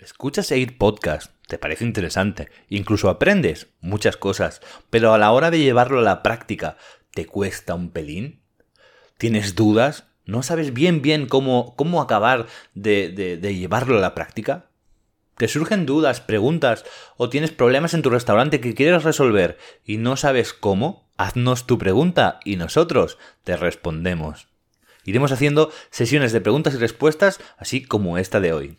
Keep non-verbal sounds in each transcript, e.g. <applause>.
Escuchas seguir podcast, te parece interesante, incluso aprendes muchas cosas, pero a la hora de llevarlo a la práctica, ¿te cuesta un pelín? ¿Tienes dudas? ¿No sabes bien bien cómo, cómo acabar de, de llevarlo a la práctica? ¿Te surgen dudas, preguntas o tienes problemas en tu restaurante que quieres resolver y no sabes cómo? Haznos tu pregunta y nosotros te respondemos. Iremos haciendo sesiones de preguntas y respuestas así como esta de hoy.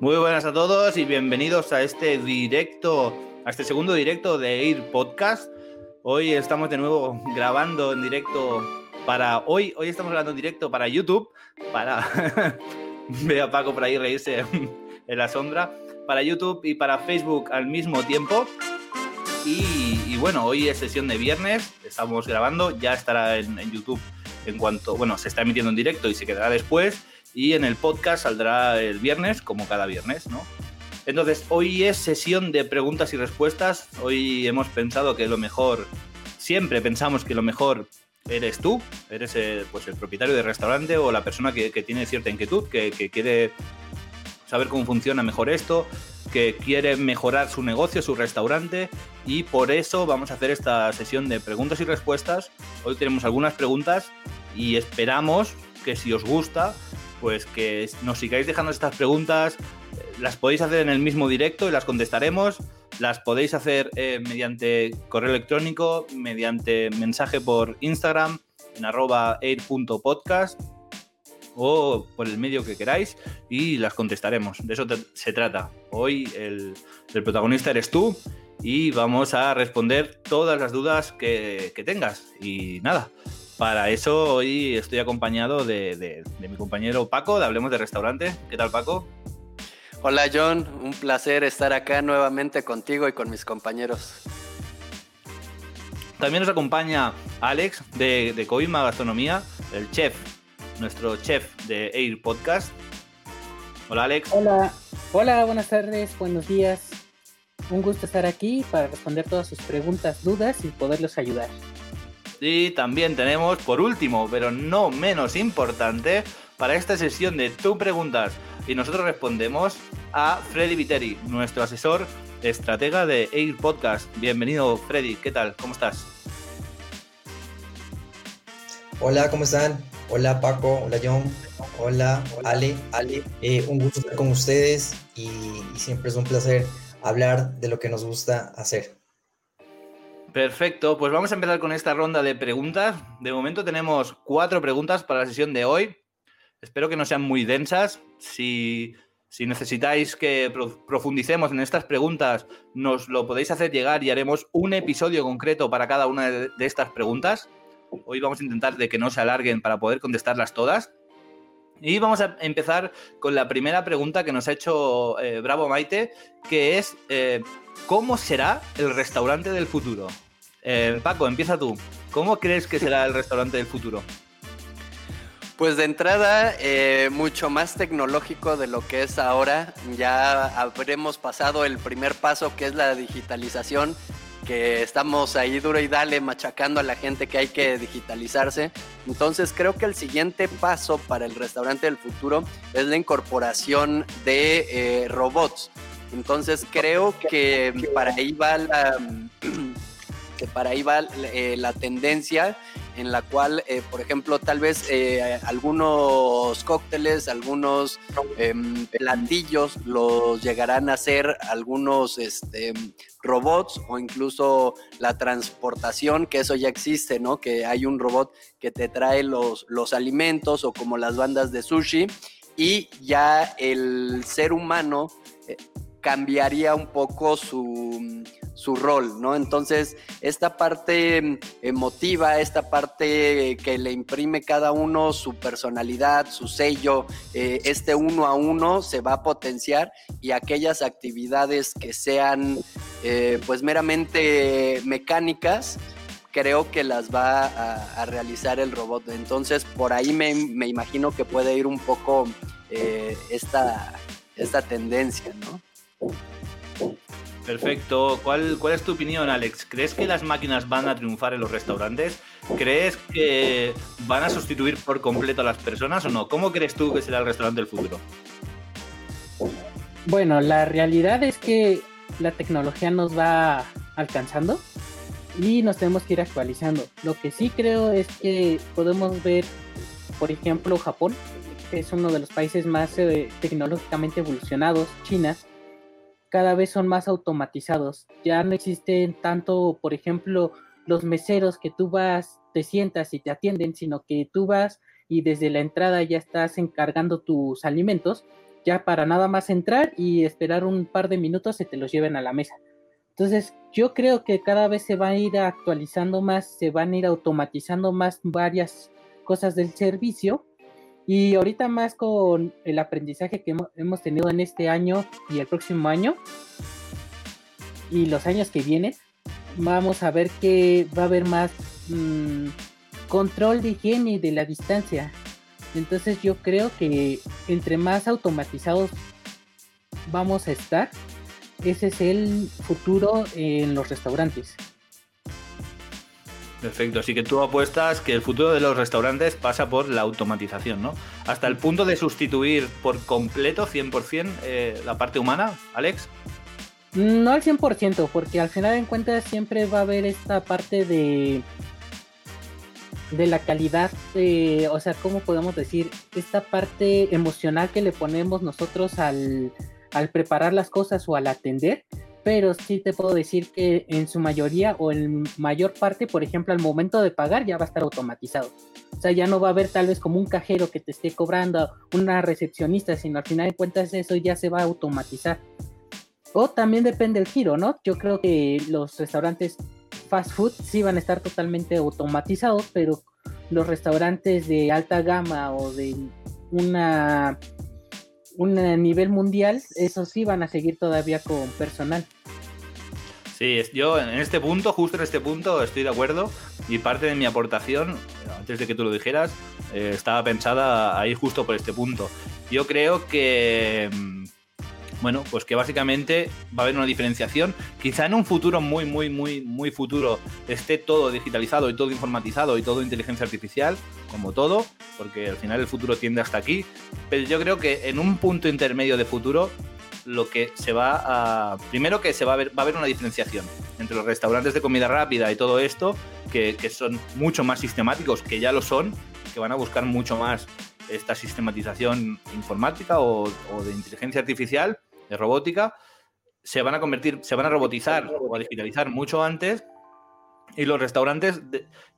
Muy buenas a todos y bienvenidos a este directo, a este segundo directo de Air Podcast. Hoy estamos de nuevo grabando en directo para hoy, hoy estamos grabando en directo para YouTube, para <laughs> ve a Paco por ahí reírse en la sombra, para YouTube y para Facebook al mismo tiempo. Y, y bueno, hoy es sesión de viernes, estamos grabando, ya estará en, en YouTube en cuanto, bueno, se está emitiendo en directo y se quedará después y en el podcast saldrá el viernes, como cada viernes, ¿no? Entonces, hoy es sesión de preguntas y respuestas. Hoy hemos pensado que lo mejor, siempre pensamos que lo mejor eres tú, eres el, pues el propietario del restaurante o la persona que, tiene cierta inquietud, que, quiere saber cómo funciona mejor esto, que quiere mejorar su negocio, su restaurante, y por eso vamos a hacer esta sesión de preguntas y respuestas. Hoy tenemos algunas preguntas y esperamos que si os gusta, pues que nos sigáis dejando estas preguntas. Las podéis hacer en el mismo directo y las contestaremos. Las podéis hacer eh, mediante correo electrónico, mediante mensaje por Instagram, en arroba air.podcast o por el medio que queráis y las contestaremos. De eso se trata. Hoy el, protagonista eres tú y vamos a responder todas las dudas que tengas. Y nada, para eso hoy estoy acompañado de, de, de, mi compañero Paco, de Hablemos de Restaurante. ¿Qué tal, Paco? Hola, John. Un placer estar acá nuevamente contigo y con mis compañeros. También nos acompaña Alex de, de Coima Gastronomía, el chef, nuestro chef de Air Podcast. Hola, Alex. Hola, hola, buenas tardes, buenos días. Un gusto estar aquí para responder todas sus preguntas, dudas y poderlos ayudar. Y también tenemos, por último, pero no menos importante, para esta sesión de tú preguntas y nosotros respondemos a Freddy Viteri, nuestro asesor estratega de Air Podcast. Bienvenido, Freddy. ¿Qué tal? ¿Cómo estás? Hola, ¿cómo están? Hola, Paco. Hola, John. Hola, Ale. Ale. Eh, un gusto estar con ustedes y, y siempre es un placer hablar de lo que nos gusta hacer. Perfecto, pues vamos a empezar con esta ronda de preguntas. De momento tenemos cuatro preguntas para la sesión de hoy. Espero que no sean muy densas. Si, si necesitáis que profundicemos en estas preguntas, nos lo podéis hacer llegar y haremos un episodio concreto para cada una de, de estas preguntas. Hoy vamos a intentar de que no se alarguen para poder contestarlas todas. Y vamos a empezar con la primera pregunta que nos ha hecho eh, Bravo Maite, que es eh, ¿cómo será el restaurante del futuro? Eh, Paco, empieza tú. ¿Cómo crees que será el restaurante del futuro? Pues de entrada, mucho más tecnológico de lo que es ahora. Ya habremos pasado el primer paso que es la digitalización que estamos ahí duro y dale machacando a la gente que hay que digitalizarse. Entonces creo que el siguiente paso para el restaurante del futuro es la incorporación de eh, robots. Entonces creo que para ahí va la, <clears throat> que para ahí va eh, la tendencia en la cual, eh, por ejemplo, tal vez algunos cócteles, algunos eh, platillos los llegarán a hacer algunos este, robots o incluso la transportación, que eso ya existe, ¿no? Que hay un robot que te trae los, los alimentos o como las bandas de sushi y ya el ser humano cambiaría un poco su, su rol, ¿no? Entonces, esta parte emotiva, esta parte que le imprime cada uno su personalidad, su sello, eh, este uno a uno se va a potenciar y aquellas actividades que sean eh, pues meramente mecánicas, creo que las va a, realizar el robot. Entonces, por ahí me, me imagino que puede ir un poco eh, esta, esta tendencia, ¿no? Perfecto. ¿Cuál, ¿Cuál es tu opinión, Alex? ¿Crees que las máquinas van a triunfar en los restaurantes? ¿Crees que van a sustituir por completo a las personas o no? ¿Cómo crees tú que será el restaurante del futuro? Bueno, la realidad es que la tecnología nos va alcanzando y nos tenemos que ir actualizando. Lo que sí creo es que podemos ver, por ejemplo, Japón, que es uno de los países más eh, tecnológicamente evolucionados, China, cada vez son más automatizados. Ya no existen tanto, por ejemplo, los meseros que tú vas, te sientas y te atienden, sino que tú vas y desde la entrada ya estás encargando tus alimentos, ya para nada más entrar y esperar un par de minutos se te los lleven a la mesa. Entonces, yo creo que cada vez se va a ir actualizando más, se van a ir automatizando más varias cosas del servicio y ahorita más con el aprendizaje que hemos tenido en este año y el próximo año y los años que vienen, vamos a ver que va a haber más mm, control de higiene y de la distancia. Entonces yo creo que entre más automatizados vamos a estar, ese es el futuro en los restaurantes. Perfecto, así que tú apuestas que el futuro de los restaurantes pasa por la automatización, ¿no? Hasta el punto de sustituir por completo, 100%, eh, la parte humana, Alex. No al 100%, porque al final en cuentas siempre va a haber esta parte de de la calidad, o sea, ¿cómo podemos decir? Esta parte emocional que le ponemos nosotros al, al preparar las cosas o al atender, pero sí te puedo decir que en su mayoría o en mayor parte, por ejemplo, al momento de pagar ya va a estar automatizado. O sea, ya no va a haber tal vez como un cajero que te esté cobrando, una recepcionista, sino al final de cuentas eso ya se va a automatizar. O también depende del giro, ¿no? Yo creo que los restaurantes fast food sí van a estar totalmente automatizados, pero los restaurantes de alta gama o de una un nivel mundial, eso sí van a seguir todavía con personal. Sí, yo en este punto, justo en este punto, estoy de acuerdo y parte de mi aportación, antes de que tú lo dijeras, eh, estaba pensada ahí justo por este punto. Yo creo que mm, bueno, pues que básicamente va a haber una diferenciación. Quizá en un futuro muy, muy, muy, muy futuro esté todo digitalizado y todo informatizado y todo inteligencia artificial, como todo, porque al final el futuro tiende hasta aquí. Pero yo creo que en un punto intermedio de futuro lo que se va a. Primero que se va a ver, va a haber una diferenciación entre los restaurantes de comida rápida y todo esto, que, son mucho más sistemáticos, que ya lo son, que van a buscar mucho más esta sistematización informática o de inteligencia artificial de robótica, se van a convertir, se van a robotizar o a digitalizar mucho antes. Y los restaurantes,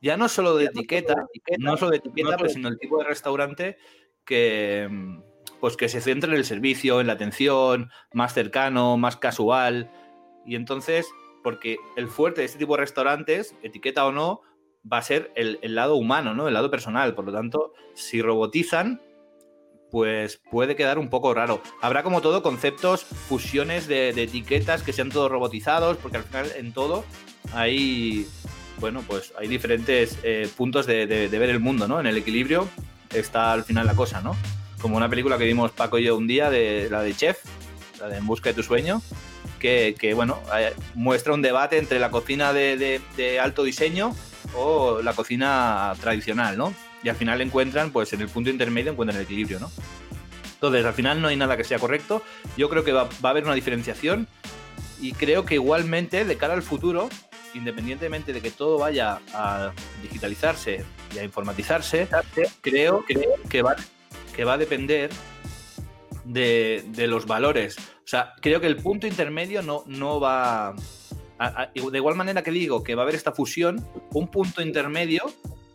ya no solo de etiqueta, no solo de etiqueta, sino el tipo de restaurante que, pues que se centra en el servicio, en la atención, más cercano, más casual. Y entonces, porque el fuerte de este tipo de restaurantes, etiqueta o no, va a ser el, el lado humano, ¿no? El lado personal. Por lo tanto, si robotizan, pues puede quedar un poco raro. Habrá como todo conceptos, fusiones de, etiquetas que sean todos robotizados, porque al final en todo hay, bueno, pues hay diferentes eh, puntos de, ver el mundo, ¿no? En el equilibrio está al final la cosa, ¿no? Como una película que vimos Paco y yo un día, de la de Chef, la de En Busca de tu Sueño, que, bueno, eh, muestra un debate entre la cocina de alto diseño o la cocina tradicional, ¿no? Y al final encuentran, pues en el punto intermedio encuentran el equilibrio, ¿no? Entonces, al final no hay nada que sea correcto. Yo creo que va, a haber una diferenciación y creo que igualmente, de cara al futuro, independientemente de que todo vaya a digitalizarse y a informatizarse, creo, que, va, que va a depender de, los valores. O sea, creo que el punto intermedio no, no va... de igual manera que digo que va a haber esta fusión, un punto intermedio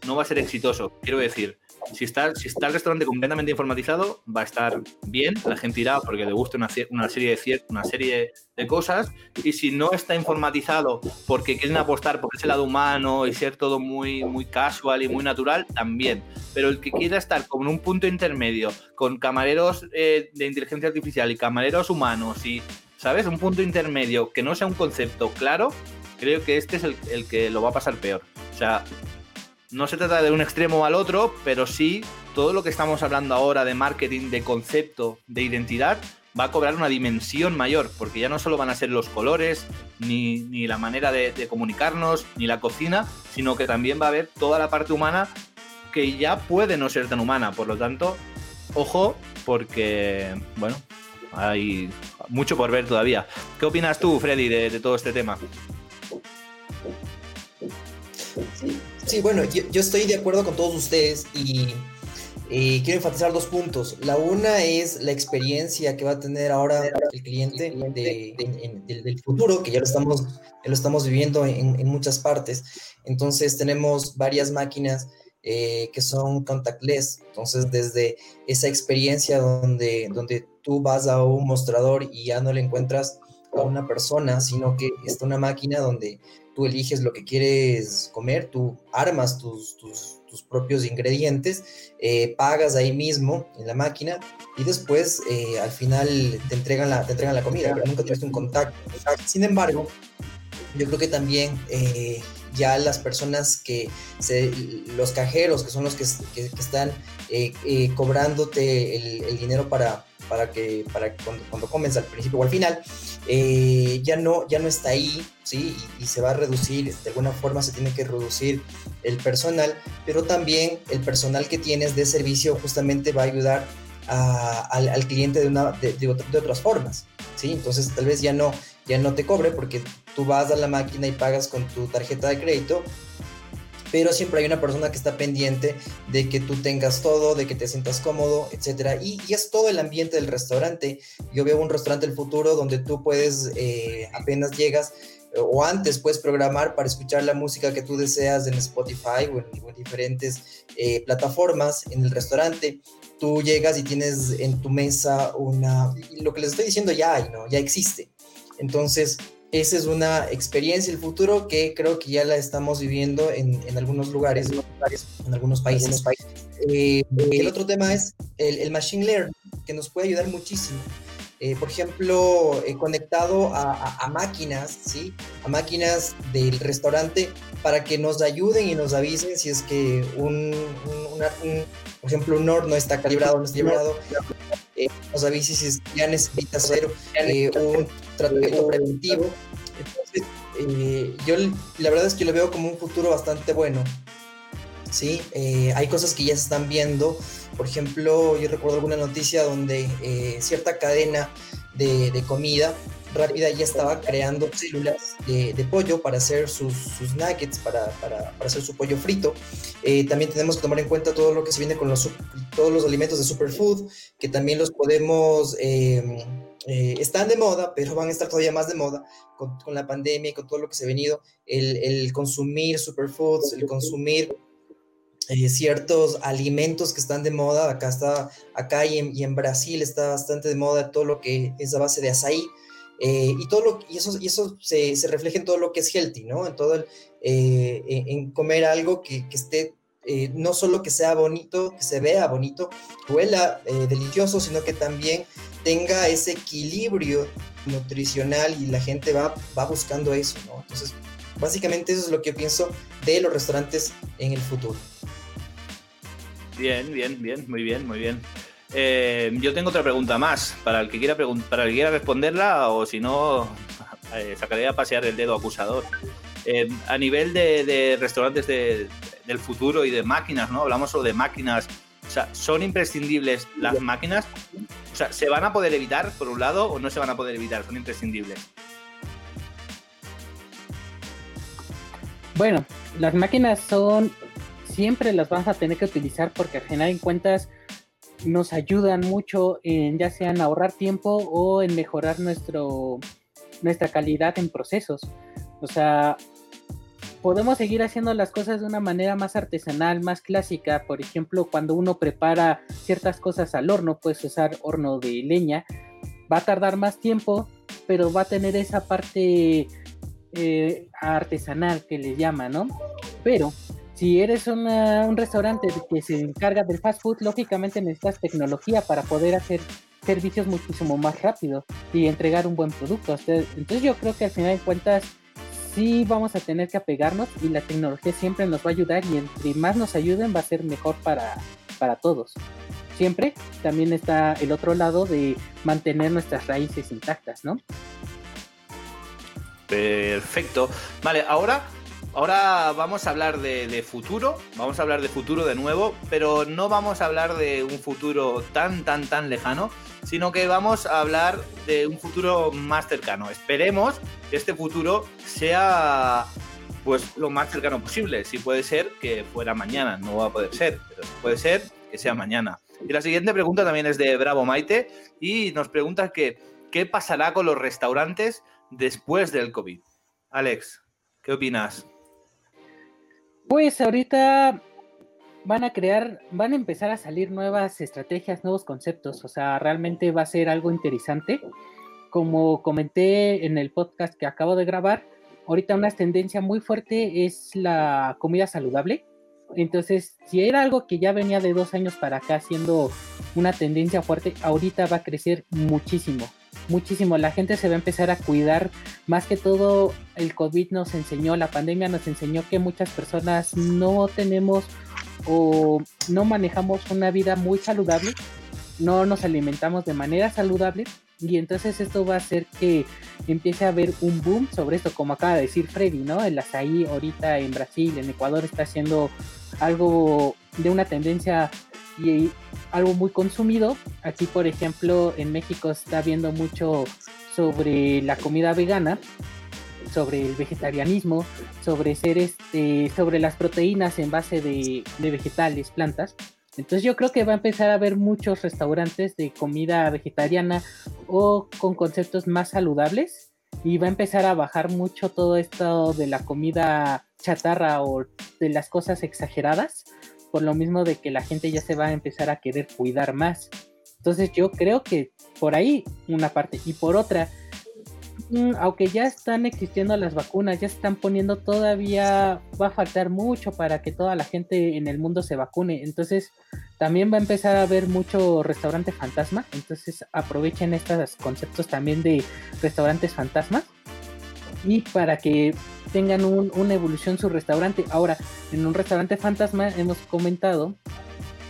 no va a ser exitoso. Quiero decir Si está, si está el restaurante completamente informatizado, va a estar bien, la gente irá porque le gusta una, una, serie, de, una serie de cosas. Y si no está informatizado porque quieren apostar por ese lado humano y ser todo muy, muy casual y muy natural, también. Pero el que quiera estar como en un punto intermedio, con camareros eh, de inteligencia artificial y camareros humanos y, ¿sabes? Un punto intermedio que no sea un concepto claro, creo que este es el, el que lo va a pasar peor. O sea, no se trata de un extremo al otro, pero sí todo lo que estamos hablando ahora de marketing, de concepto, de identidad, va a cobrar una dimensión mayor, porque ya no solo van a ser los colores, ni, la manera de, comunicarnos, ni la cocina, sino que también va a haber toda la parte humana que ya puede no ser tan humana. Por lo tanto, ojo, porque, bueno, hay mucho por ver todavía. ¿Qué opinas tú, Freddy, de todo este tema? Sí, bueno, yo, estoy de acuerdo con todos ustedes y quiero enfatizar dos puntos. La una es la experiencia que va a tener ahora el cliente del futuro, que ya lo estamos, lo estamos viviendo en, muchas partes. Entonces tenemos varias máquinas eh, que son contactless. Entonces desde esa experiencia donde, donde tú vas a un mostrador y ya no le encuentras a una persona, sino que está una máquina donde tú eliges lo que quieres comer, tú armas tus, tus, propios ingredientes, eh, pagas ahí mismo en la máquina y después eh, al final te entregan la, te entregan la comida, pero nunca tuviste un contacto. Sin embargo, yo creo que también eh, ya las personas que, los cajeros, que son los que, están cobrándote el dinero para, para que, para cuando, cuando, comes al principio o al final, eh, ya, no, ya no está ahí, ¿sí? Y, se va a reducir, de alguna forma se tiene que reducir el personal, pero también el personal que tienes de servicio justamente va a ayudar al, al, cliente de, una, de, de, otras formas, ¿sí? Entonces tal vez ya no, ya no te cobre porque tú vas a la máquina y pagas con tu tarjeta de crédito pero siempre hay una persona que está pendiente de que tú tengas todo, de que te sientas cómodo, etcétera. Y, es todo el ambiente del restaurante. Yo veo un restaurante del futuro donde tú puedes, eh, apenas llegas, o antes puedes programar para escuchar la música que tú deseas en Spotify o en, diferentes eh, plataformas en el restaurante. Tú llegas y tienes en tu mesa una... Lo que les estoy diciendo ya hay, ¿no? Ya existe. Entonces, esa es una experiencia el futuro que creo que ya la estamos viviendo en, algunos lugares, en algunos países. Eh, el otro tema es el, machine learning, que nos puede ayudar muchísimo. Eh, por ejemplo, eh, conectado a, máquinas, ¿sí? A máquinas del restaurante para que nos ayuden y nos avisen si es que un, por ejemplo, un horno está calibrado, no está calibrado, nos avise si es, ya necesita hacer un tratamiento preventivo. Entonces, eh, yo la verdad es que lo veo como un futuro bastante bueno. Sí, eh, hay cosas que ya se están viendo. Por ejemplo, yo recuerdo alguna noticia donde eh, cierta cadena de, de, comida rápida ya estaba creando células de, de pollo para hacer sus, sus nuggets, para, para, para, hacer su pollo frito. también tenemos que tomar en cuenta todo lo que se viene con los, todos los alimentos de superfood, que también los podemos eh, están de moda, pero van a estar todavía más de moda con, la pandemia y con todo lo que se ha venido, el, consumir superfoods, el consumir eh, ciertos alimentos que están de moda, acá está, acá y en, Brasil está bastante de moda todo lo que es a base de azaí, eh, y todo lo y eso y eso se, refleja en todo lo que es healthy no en todo el, en, comer algo que, esté no solo que sea bonito que se vea bonito huela delicioso sino que también tenga ese equilibrio nutricional y la gente va, va buscando eso, ¿no? Entonces, básicamente eso es lo que pienso de los restaurantes en el futuro. Bien, bien, bien, muy bien, muy bien. Eh, yo tengo otra pregunta más para el que quiera para el que quiera responderla o si no <laughs> eh, sacaré a pasear el dedo acusador. Eh, a nivel de, de restaurantes de, del futuro y de máquinas, ¿no? Hablamos solo de máquinas. O sea, ¿son imprescindibles las máquinas? O sea, ¿se van a poder evitar, por un lado, o no se van a poder evitar? Son imprescindibles. Bueno, las máquinas son. Siempre las vas a tener que utilizar porque al final en cuentas nos ayudan mucho en ya sea en ahorrar tiempo o en mejorar nuestro, nuestra calidad en procesos. O sea, podemos seguir haciendo las cosas de una manera más artesanal, más clásica. Por ejemplo, cuando uno prepara ciertas cosas al horno, puedes usar horno de leña. Va a tardar más tiempo, pero va a tener esa parte eh, artesanal que le llama, ¿no? Pero si eres un restaurante que se encarga del fast food, lógicamente necesitas tecnología para poder hacer servicios muchísimo más rápido y entregar un buen producto. Entonces yo creo que al final de cuentas sí vamos a tener que apegarnos y la tecnología siempre nos va a ayudar y entre más nos ayuden va a ser mejor para, para todos. Siempre también está el otro lado de mantener nuestras raíces intactas, ¿no? Perfecto. Vale, ahora, ahora vamos a hablar de, futuro, vamos a hablar de futuro de nuevo, pero no vamos a hablar de un futuro tan, tan, tan lejano, sino que vamos a hablar de un futuro más cercano. Esperemos que este futuro sea pues lo más cercano posible. Si puede ser que fuera mañana, no va a poder ser, pero puede ser que sea mañana. Y la siguiente pregunta también es de Bravo Maite y nos pregunta qué pasará con los restaurantes después del COVID. Alex, ¿qué opinas? Pues ahorita van a crear, van a empezar a salir nuevas estrategias, nuevos conceptos, o sea, realmente va a ser algo interesante. Como comenté en el podcast que acabo de grabar, ahorita una tendencia muy fuerte es la comida saludable. Entonces, si era algo que ya venía de dos años para acá siendo una tendencia fuerte, ahorita va a crecer muchísimo, muchísimo. La gente se va a empezar a cuidar. Más que todo, el COVID nos enseñó, la pandemia nos enseñó que muchas personas no tenemos o no manejamos una vida muy saludable, no nos alimentamos de manera saludable y entonces esto va a hacer que empiece a haber un boom sobre esto, como acaba de decir Freddy, ¿no? El azaí ahorita en Brasil, en Ecuador está haciendo algo de una tendencia y algo muy consumido. Aquí, por ejemplo, en México está viendo mucho sobre la comida vegana sobre el vegetarianismo, sobre ser este, sobre las proteínas en base de, vegetales, plantas. Entonces yo creo que va a empezar a haber muchos restaurantes de comida vegetariana o con conceptos más saludables y va a empezar a bajar mucho todo esto de la comida chatarra o de las cosas exageradas, por lo mismo de que la gente ya se va a empezar a querer cuidar más. Entonces yo creo que por ahí una parte y por otra Mm, aunque ya están existiendo las vacunas, ya se están poniendo todavía, va a faltar mucho para que toda la gente en el mundo se vacune. Entonces, también va a empezar a haber mucho restaurante fantasma. Entonces, aprovechen estos conceptos también de restaurantes fantasmas. Y para que tengan una evolución su restaurante. Ahora, en un restaurante fantasma hemos comentado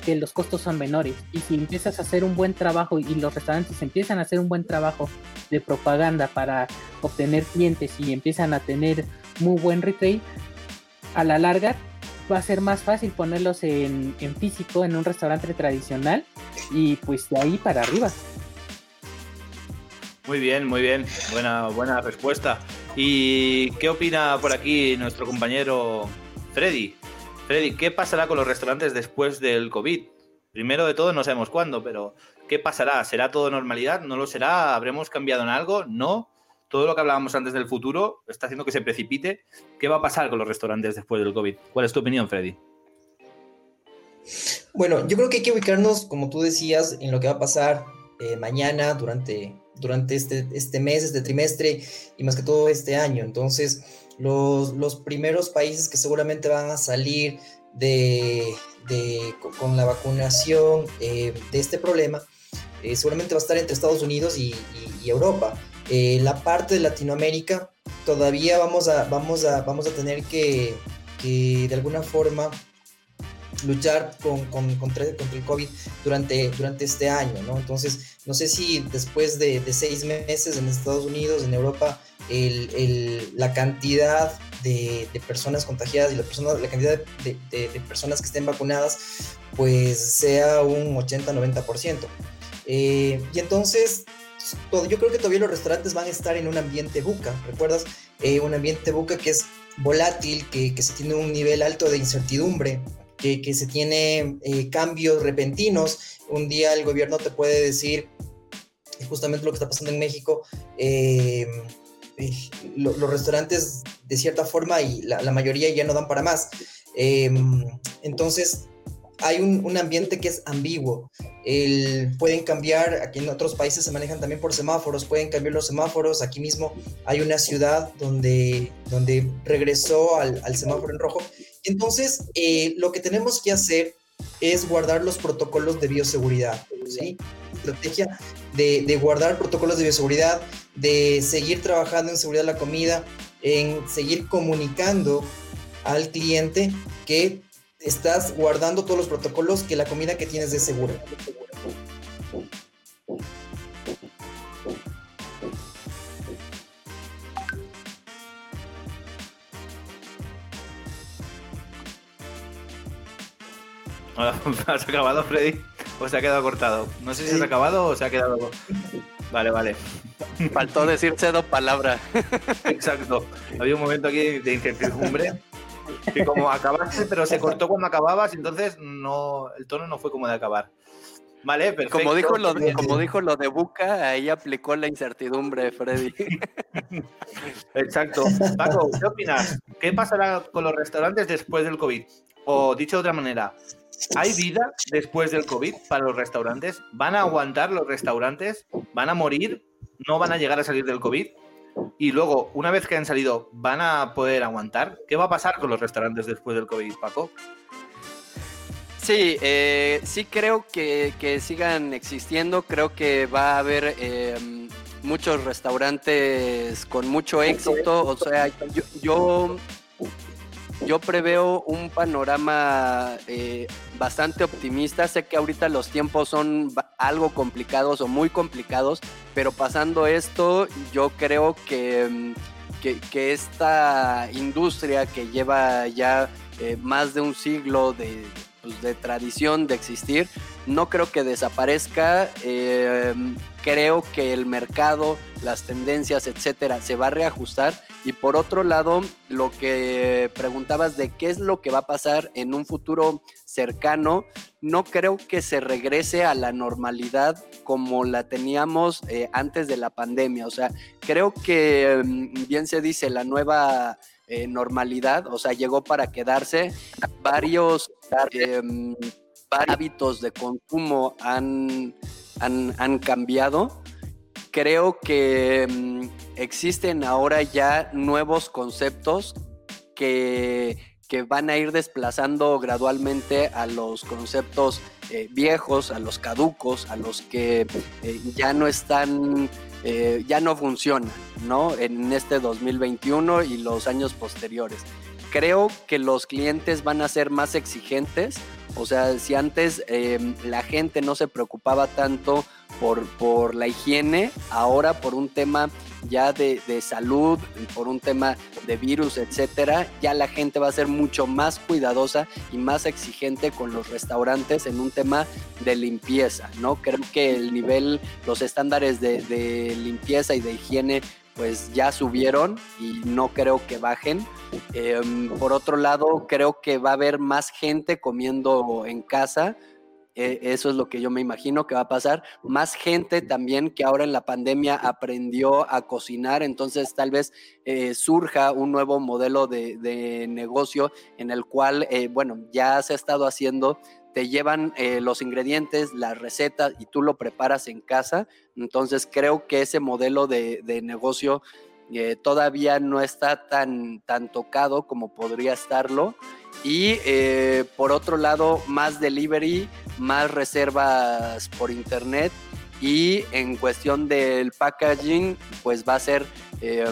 que los costos son menores. Y si empiezas a hacer un buen trabajo y los restaurantes empiezan a hacer un buen trabajo de propaganda para obtener clientes y empiezan a tener muy buen retail, a la larga va a ser más fácil ponerlos en, físico en un restaurante tradicional y pues de ahí para arriba. Muy bien, muy bien. Buena, buena respuesta. ¿Y qué opina por aquí nuestro compañero Freddy? Freddy, ¿qué pasará con los restaurantes después del COVID? Primero de todo, no sabemos cuándo, pero ¿qué pasará? ¿Será todo normalidad? ¿No lo será? ¿Habremos cambiado en algo? No. Todo lo que hablábamos antes del futuro está haciendo que se precipite. ¿Qué va a pasar con los restaurantes después del COVID? ¿Cuál es tu opinión, Freddy? Bueno, yo creo que hay que ubicarnos, como tú decías, en lo que va a pasar eh, mañana, durante, durante este, este mes, este trimestre y más que todo este año. Entonces, los, primeros países que seguramente van a salir de, con la vacunación eh, de este problema, eh, seguramente va a estar entre Estados Unidos y, Europa. Eh, la parte de Latinoamérica todavía vamos a, vamos a, vamos a tener que, de alguna forma luchar con, contra, el COVID durante, durante este año, ¿no? Entonces, no sé si después de, de seis meses en Estados Unidos, en Europa, el, la cantidad de, personas contagiadas y la, persona, la cantidad de, personas que estén vacunadas, pues sea un 80-90%. Eh, y entonces, yo creo que todavía los restaurantes van a estar en un ambiente buca, ¿recuerdas? Eh, un ambiente buca que es volátil, que, se tiene un nivel alto de incertidumbre, que, se tiene eh, cambios repentinos. Un día el gobierno te puede decir, justamente lo que está pasando en México, eh, los restaurantes de cierta forma y la, la mayoría ya no dan para más. Em, entonces, hay un, un, ambiente que es ambiguo. El, pueden cambiar, aquí en otros países se manejan también por semáforos, pueden cambiar los semáforos. Aquí mismo hay una ciudad donde, donde regresó al, al semáforo en rojo. Entonces, eh, lo que tenemos que hacer es guardar los protocolos de bioseguridad, ¿sí? Estrategia de, de guardar protocolos de bioseguridad, de seguir trabajando en seguridad de la comida, en seguir comunicando al cliente que estás guardando todos los protocolos que la comida que tienes de segura. <laughs> ¿Has acabado, Freddy? ¿O se ha quedado cortado? No sé si se ha acabado o se ha quedado. Vale, vale. Faltó decirse dos palabras. <laughs> Exacto. Había un momento aquí de incertidumbre. Que como acabaste, pero se cortó cuando acababas, entonces no, el tono no fue como de acabar. Vale, perfecto. Como dijo lo de, como dijo lo de Buca, ahí aplicó la incertidumbre, Freddy. <laughs> Exacto. Paco, ¿qué opinas? ¿Qué pasará con los restaurantes después del COVID? O dicho de otra manera, ¿hay vida después del COVID para los restaurantes? ¿Van a aguantar los restaurantes? ¿Van a morir? ¿No van a llegar a salir del COVID? Y luego, una vez que han salido, ¿van a poder aguantar? ¿Qué va a pasar con los restaurantes después del COVID, Paco? Sí, eh, sí creo que, que, sigan existiendo. Creo que va a haber eh, muchos restaurantes con mucho éxito. O sea, yo, yo, yo preveo un panorama eh, bastante optimista. Sé que ahorita los tiempos son algo complicados o muy complicados, pero pasando esto, yo creo que, que, que esta industria que lleva ya eh, más de un siglo de, pues, de, tradición de existir, no creo que desaparezca. Eh, creo que el mercado, las tendencias, etcétera, se va a reajustar. Y por otro lado, lo que preguntabas de qué es lo que va a pasar en un futuro cercano, no creo que se regrese a la normalidad como la teníamos eh, antes de la pandemia. O sea, creo que, bien se dice, la nueva eh, normalidad, o sea, llegó para quedarse. Varios eh, hábitos de consumo han, han, han cambiado. Creo que um, existen ahora ya nuevos conceptos que, que, van a ir desplazando gradualmente a los conceptos eh, viejos, a los caducos, a los que eh, ya no están eh, ya no funciona, ¿no? En este 2021 y los años posteriores. Creo que los clientes van a ser más exigentes, o sea, si antes eh, la gente no se preocupaba tanto por, por la higiene, ahora por un tema ya de, de, salud, por un tema de virus, etcétera, ya la gente va a ser mucho más cuidadosa y más exigente con los restaurantes en un tema de limpieza, ¿no? Creo que el nivel, los estándares de, de limpieza y de higiene pues ya subieron y no creo que bajen. Eh, por otro lado, creo que va a haber más gente comiendo en casa. Eh, eso es lo que yo me imagino que va a pasar. Más gente también que ahora en la pandemia aprendió a cocinar, entonces tal vez eh, surja un nuevo modelo de, de, negocio en el cual, eh, bueno, ya se ha estado haciendo te llevan eh, los ingredientes, las recetas y tú lo preparas en casa. Entonces creo que ese modelo de, de negocio eh, todavía no está tan, tan tocado como podría estarlo. Y eh, por otro lado, más delivery, más reservas por internet. Y en cuestión del packaging, pues va a ser eh,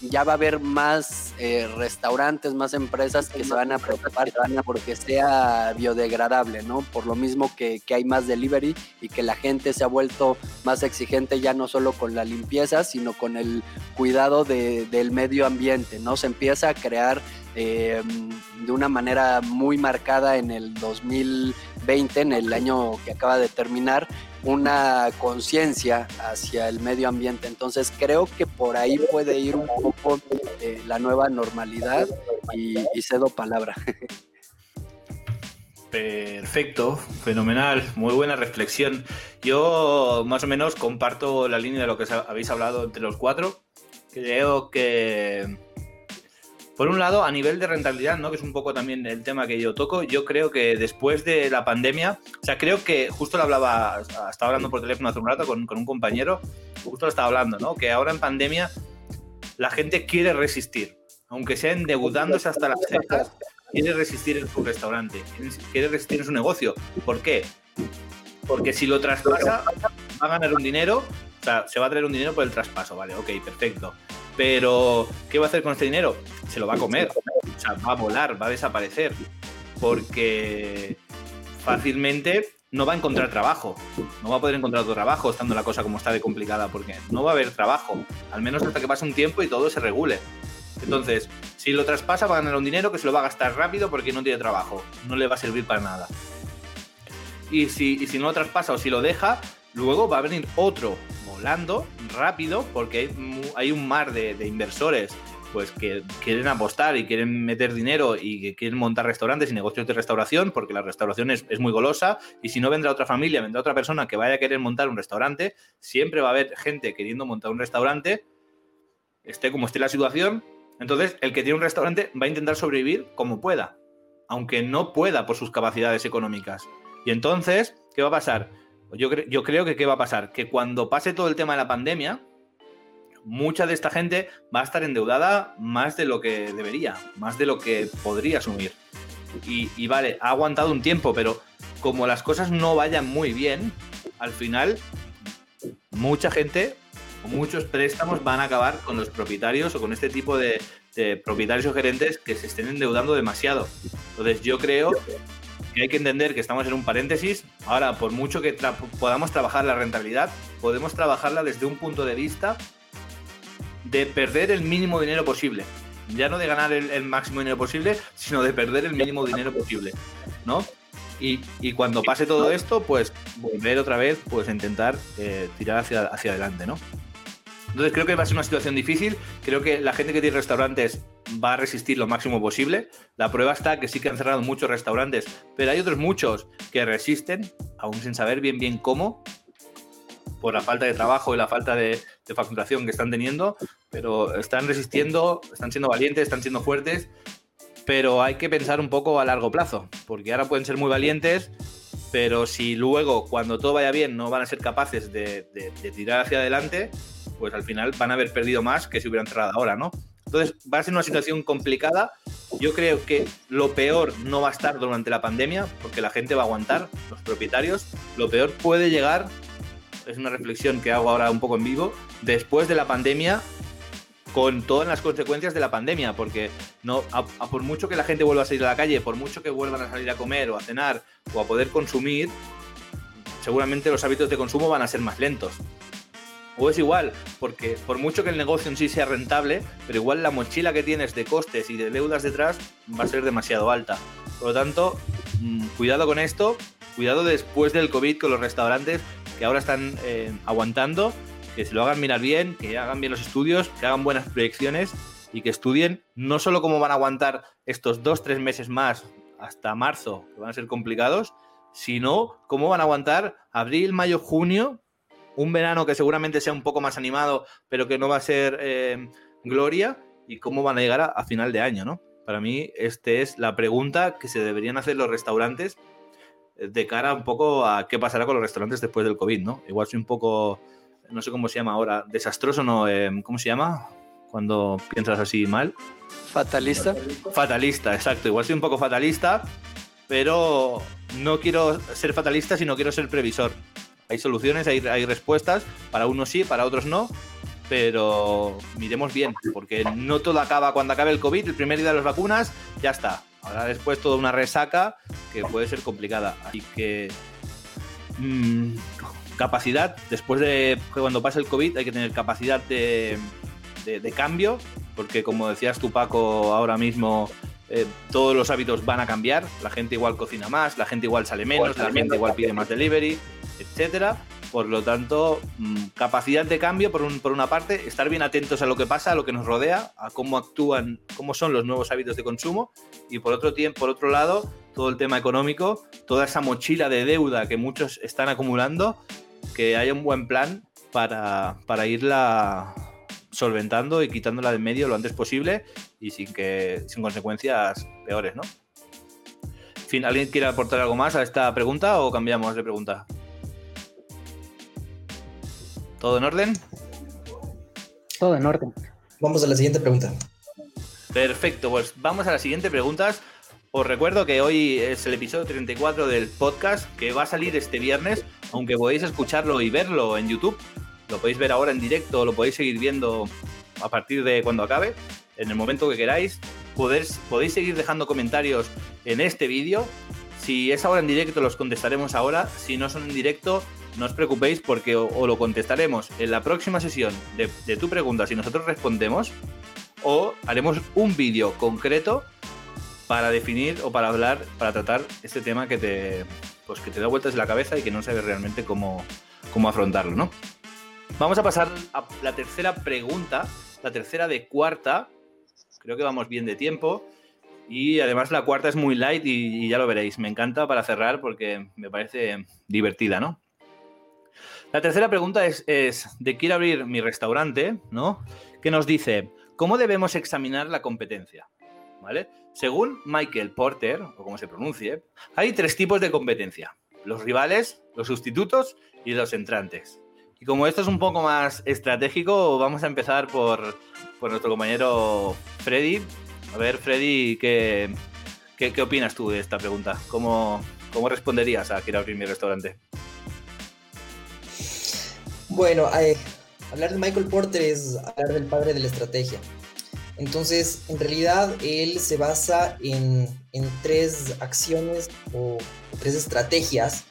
ya va a haber más eh, restaurantes, más empresas que se van a preocupar porque sea biodegradable, ¿no? Por lo mismo que, que, hay más delivery y que la gente se ha vuelto más exigente ya no solo con la limpieza, sino con el cuidado de, del medio ambiente, ¿no? Se empieza a crear eh, de una manera muy marcada en el 2020, en el año que acaba de terminar, una conciencia hacia el medio ambiente. Entonces creo que por ahí puede ir un poco eh, la nueva normalidad y, y cedo palabra. <laughs> Perfecto, fenomenal, muy buena reflexión. Yo más o menos comparto la línea de lo que habéis hablado entre los cuatro. Creo que Por un lado, a nivel de rentabilidad, ¿no? que es un poco también el tema que yo toco, yo creo que después de la pandemia, o sea, creo que justo lo hablaba, estaba hablando por teléfono hace un rato con, un compañero, justo lo estaba hablando, ¿no? que ahora en pandemia la gente quiere resistir, aunque sea endeudándose hasta las cejas, quiere resistir en su restaurante, quiere resistir en su negocio. ¿Por qué? Porque si lo traspasa, va a ganar un dinero, o sea, se va a traer un dinero por el traspaso, ¿vale? Ok, perfecto. Pero, ¿qué va a hacer con este dinero? Se lo va a comer. Va a volar, va a desaparecer. Porque fácilmente no va a encontrar trabajo. No va a poder encontrar otro trabajo estando la cosa como está de complicada, porque no va a haber trabajo. Al menos hasta que pase un tiempo y todo se regule. Entonces, si lo traspasa, va a ganar un dinero que se lo va a gastar rápido porque no tiene trabajo. No le va a servir para nada. Y si, y si no lo traspasa o si lo deja, luego va a venir otro volando rápido porque hay, un mar de, inversores pues que quieren apostar y quieren meter dinero y que quieren montar restaurantes y negocios de restauración, porque la restauración es, muy golosa, y si no vendrá otra familia, vendrá otra persona que vaya a querer montar un restaurante, siempre va a haber gente queriendo montar un restaurante, esté como esté la situación, entonces el que tiene un restaurante va a intentar sobrevivir como pueda, aunque no pueda por sus capacidades económicas. Y entonces, ¿qué va a pasar? Yo, yo creo que ¿qué va a pasar? Que cuando pase todo el tema de la pandemia, mucha de esta gente va a estar endeudada más de lo que debería, más de lo que podría asumir. Y, vale, ha aguantado un tiempo, pero como las cosas no vayan muy bien, al final mucha gente o muchos préstamos van a acabar con los propietarios o con este tipo de propietarios o gerentes que se estén endeudando demasiado. Entonces yo creo hay que entender que estamos en un paréntesis. Ahora, por mucho que podamos trabajar la rentabilidad, podemos trabajarla desde un punto de vista de perder el mínimo dinero posible. Ya no de ganar el, máximo dinero posible, sino de perder el mínimo dinero posible, ¿no? Y, cuando pase todo esto, pues volver otra vez, pues intentar eh, tirar hacia, hacia adelante, ¿no? Entonces creo que va a ser una situación difícil. Creo que la gente que tiene restaurantes va a resistir lo máximo posible. La prueba está que sí que han cerrado muchos restaurantes, pero hay otros muchos que resisten, aún sin saber bien bien cómo, por la falta de trabajo y la falta de, facturación que están teniendo, pero están resistiendo, están siendo valientes, están siendo fuertes, pero hay que pensar un poco a largo plazo, porque ahora pueden ser muy valientes, pero si luego, cuando todo vaya bien, no van a ser capaces de, de tirar hacia adelante, pues al final van a haber perdido más que si hubieran cerrado ahora, ¿no? Entonces va a ser una situación complicada. Yo creo que lo peor no va a estar durante la pandemia, porque la gente va a aguantar, los propietarios. Lo peor puede llegar, es una reflexión que hago ahora un poco en vivo, después de la pandemia, con todas las consecuencias de la pandemia, porque no, por mucho que la gente vuelva a salir a la calle, por mucho que vuelvan a salir a comer o a cenar o a poder consumir, seguramente los hábitos de consumo van a ser más lentos. O es igual, porque por mucho que el negocio en sí sea rentable, pero igual la mochila que tienes de costes y de deudas detrás va a ser demasiado alta. Por lo tanto, mm, cuidado con esto, cuidado después del COVID con los restaurantes que ahora están eh, aguantando, que se lo hagan mirar bien, que hagan bien los estudios, que hagan buenas proyecciones y que estudien no solo cómo van a aguantar estos dos, tres meses más hasta marzo, que van a ser complicados, sino cómo van a aguantar abril, mayo, junio, un verano que seguramente sea un poco más animado, pero que no va a ser eh, gloria, y cómo van a llegar a, final de año, ¿no? Para mí, esta es la pregunta que se deberían hacer los restaurantes eh, de cara un poco a qué pasará con los restaurantes después del COVID, ¿no? Igual soy un poco, no sé cómo se llama ahora, desastroso, ¿no? Eh, ¿Cómo se llama? Cuando piensas así mal. Fatalista. Fatalista, exacto. Igual soy un poco fatalista, pero no quiero ser fatalista, sino quiero ser previsor. Hay soluciones, hay, respuestas, para unos sí, para otros no, pero miremos bien, porque no todo acaba cuando acabe el COVID, el primer día de las vacunas, ya está. Ahora después toda una resaca que puede ser complicada. Así que mm, capacidad, después de cuando pase el COVID hay que tener capacidad de, cambio, porque como decías tú Paco, ahora mismo eh, todos los hábitos van a cambiar, la gente igual cocina más, la gente igual sale menos, la gente igual pide más delivery, etcétera. Por lo tanto, mm, capacidad de cambio por, por, una parte, estar bien atentos a lo que pasa, a lo que nos rodea, a cómo actúan, cómo son los nuevos hábitos de consumo y por otro tiempo, por otro lado, todo el tema económico, toda esa mochila de deuda que muchos están acumulando, que haya un buen plan para, para irla solventando y quitándola de medio lo antes posible y sin que sin consecuencias peores, ¿no? ¿alguien quiere aportar algo más a esta pregunta o cambiamos de pregunta? ¿Todo en orden? Todo en orden. Vamos a la siguiente pregunta. Perfecto, pues vamos a las siguientes preguntas. Os recuerdo que hoy es el episodio 34 del podcast que va a salir este viernes, aunque podéis escucharlo y verlo en YouTube. Lo podéis ver ahora en directo, lo podéis seguir viendo a partir de cuando acabe, en el momento que queráis. Podéis, podéis seguir dejando comentarios en este vídeo. Si es ahora en directo, los contestaremos ahora. Si no son en directo, no os preocupéis porque o, lo contestaremos en la próxima sesión de, de tu pregunta si nosotros respondemos o haremos un vídeo concreto para definir o para hablar, para tratar este tema que te, pues que te da vueltas en la cabeza y que no sabes realmente cómo, cómo afrontarlo, ¿no? Vamos a pasar a la tercera pregunta, la tercera de cuarta. Creo que vamos bien de tiempo. Y además la cuarta es muy light y, y ya lo veréis. Me encanta para cerrar porque me parece divertida, ¿no? La tercera pregunta es, de quiero abrir mi restaurante, ¿no? Que nos dice, ¿cómo debemos examinar la competencia? ¿Vale? Según Michael Porter, o como se pronuncie, hay tres tipos de competencia. Los rivales, los sustitutos y los entrantes. Y como esto es un poco más estratégico, vamos a empezar por, por nuestro compañero Freddy. A ver, Freddy, ¿qué, qué, qué opinas tú de esta pregunta? ¿Cómo, ¿Cómo responderías a quiero abrir mi restaurante? Bueno, eh, hablar de Michael Porter es hablar del padre de la estrategia. Entonces, en realidad, él se basa en, en tres acciones o tres estrategias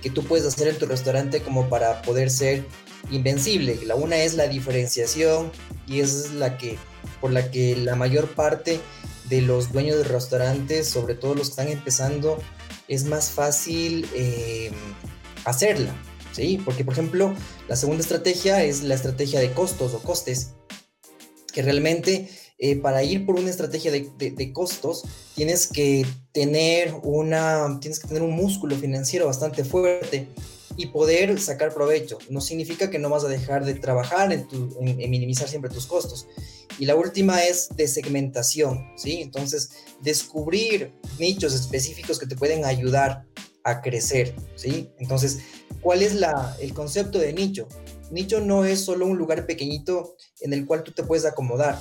que tú puedes hacer en tu restaurante como para poder ser invencible. La una es la diferenciación y es la que por la que la mayor parte de los dueños de restaurantes, sobre todo los que están empezando, es más fácil eh, hacerla. ¿Sí? Porque, por ejemplo, la segunda estrategia es la estrategia de costos o costes, que realmente eh, para ir por una estrategia de, costos tienes que tener una tienes que tener un músculo financiero bastante fuerte y poder sacar provecho. No significa que no vas a dejar de trabajar en, en minimizar siempre tus costos. Y la última es de segmentación, ¿sí? Entonces, descubrir nichos específicos que te pueden ayudar crecer, ¿sí? Entonces, ¿cuál es la, el concepto de nicho? Nicho no es solo un lugar pequeñito en el cual tú te puedes acomodar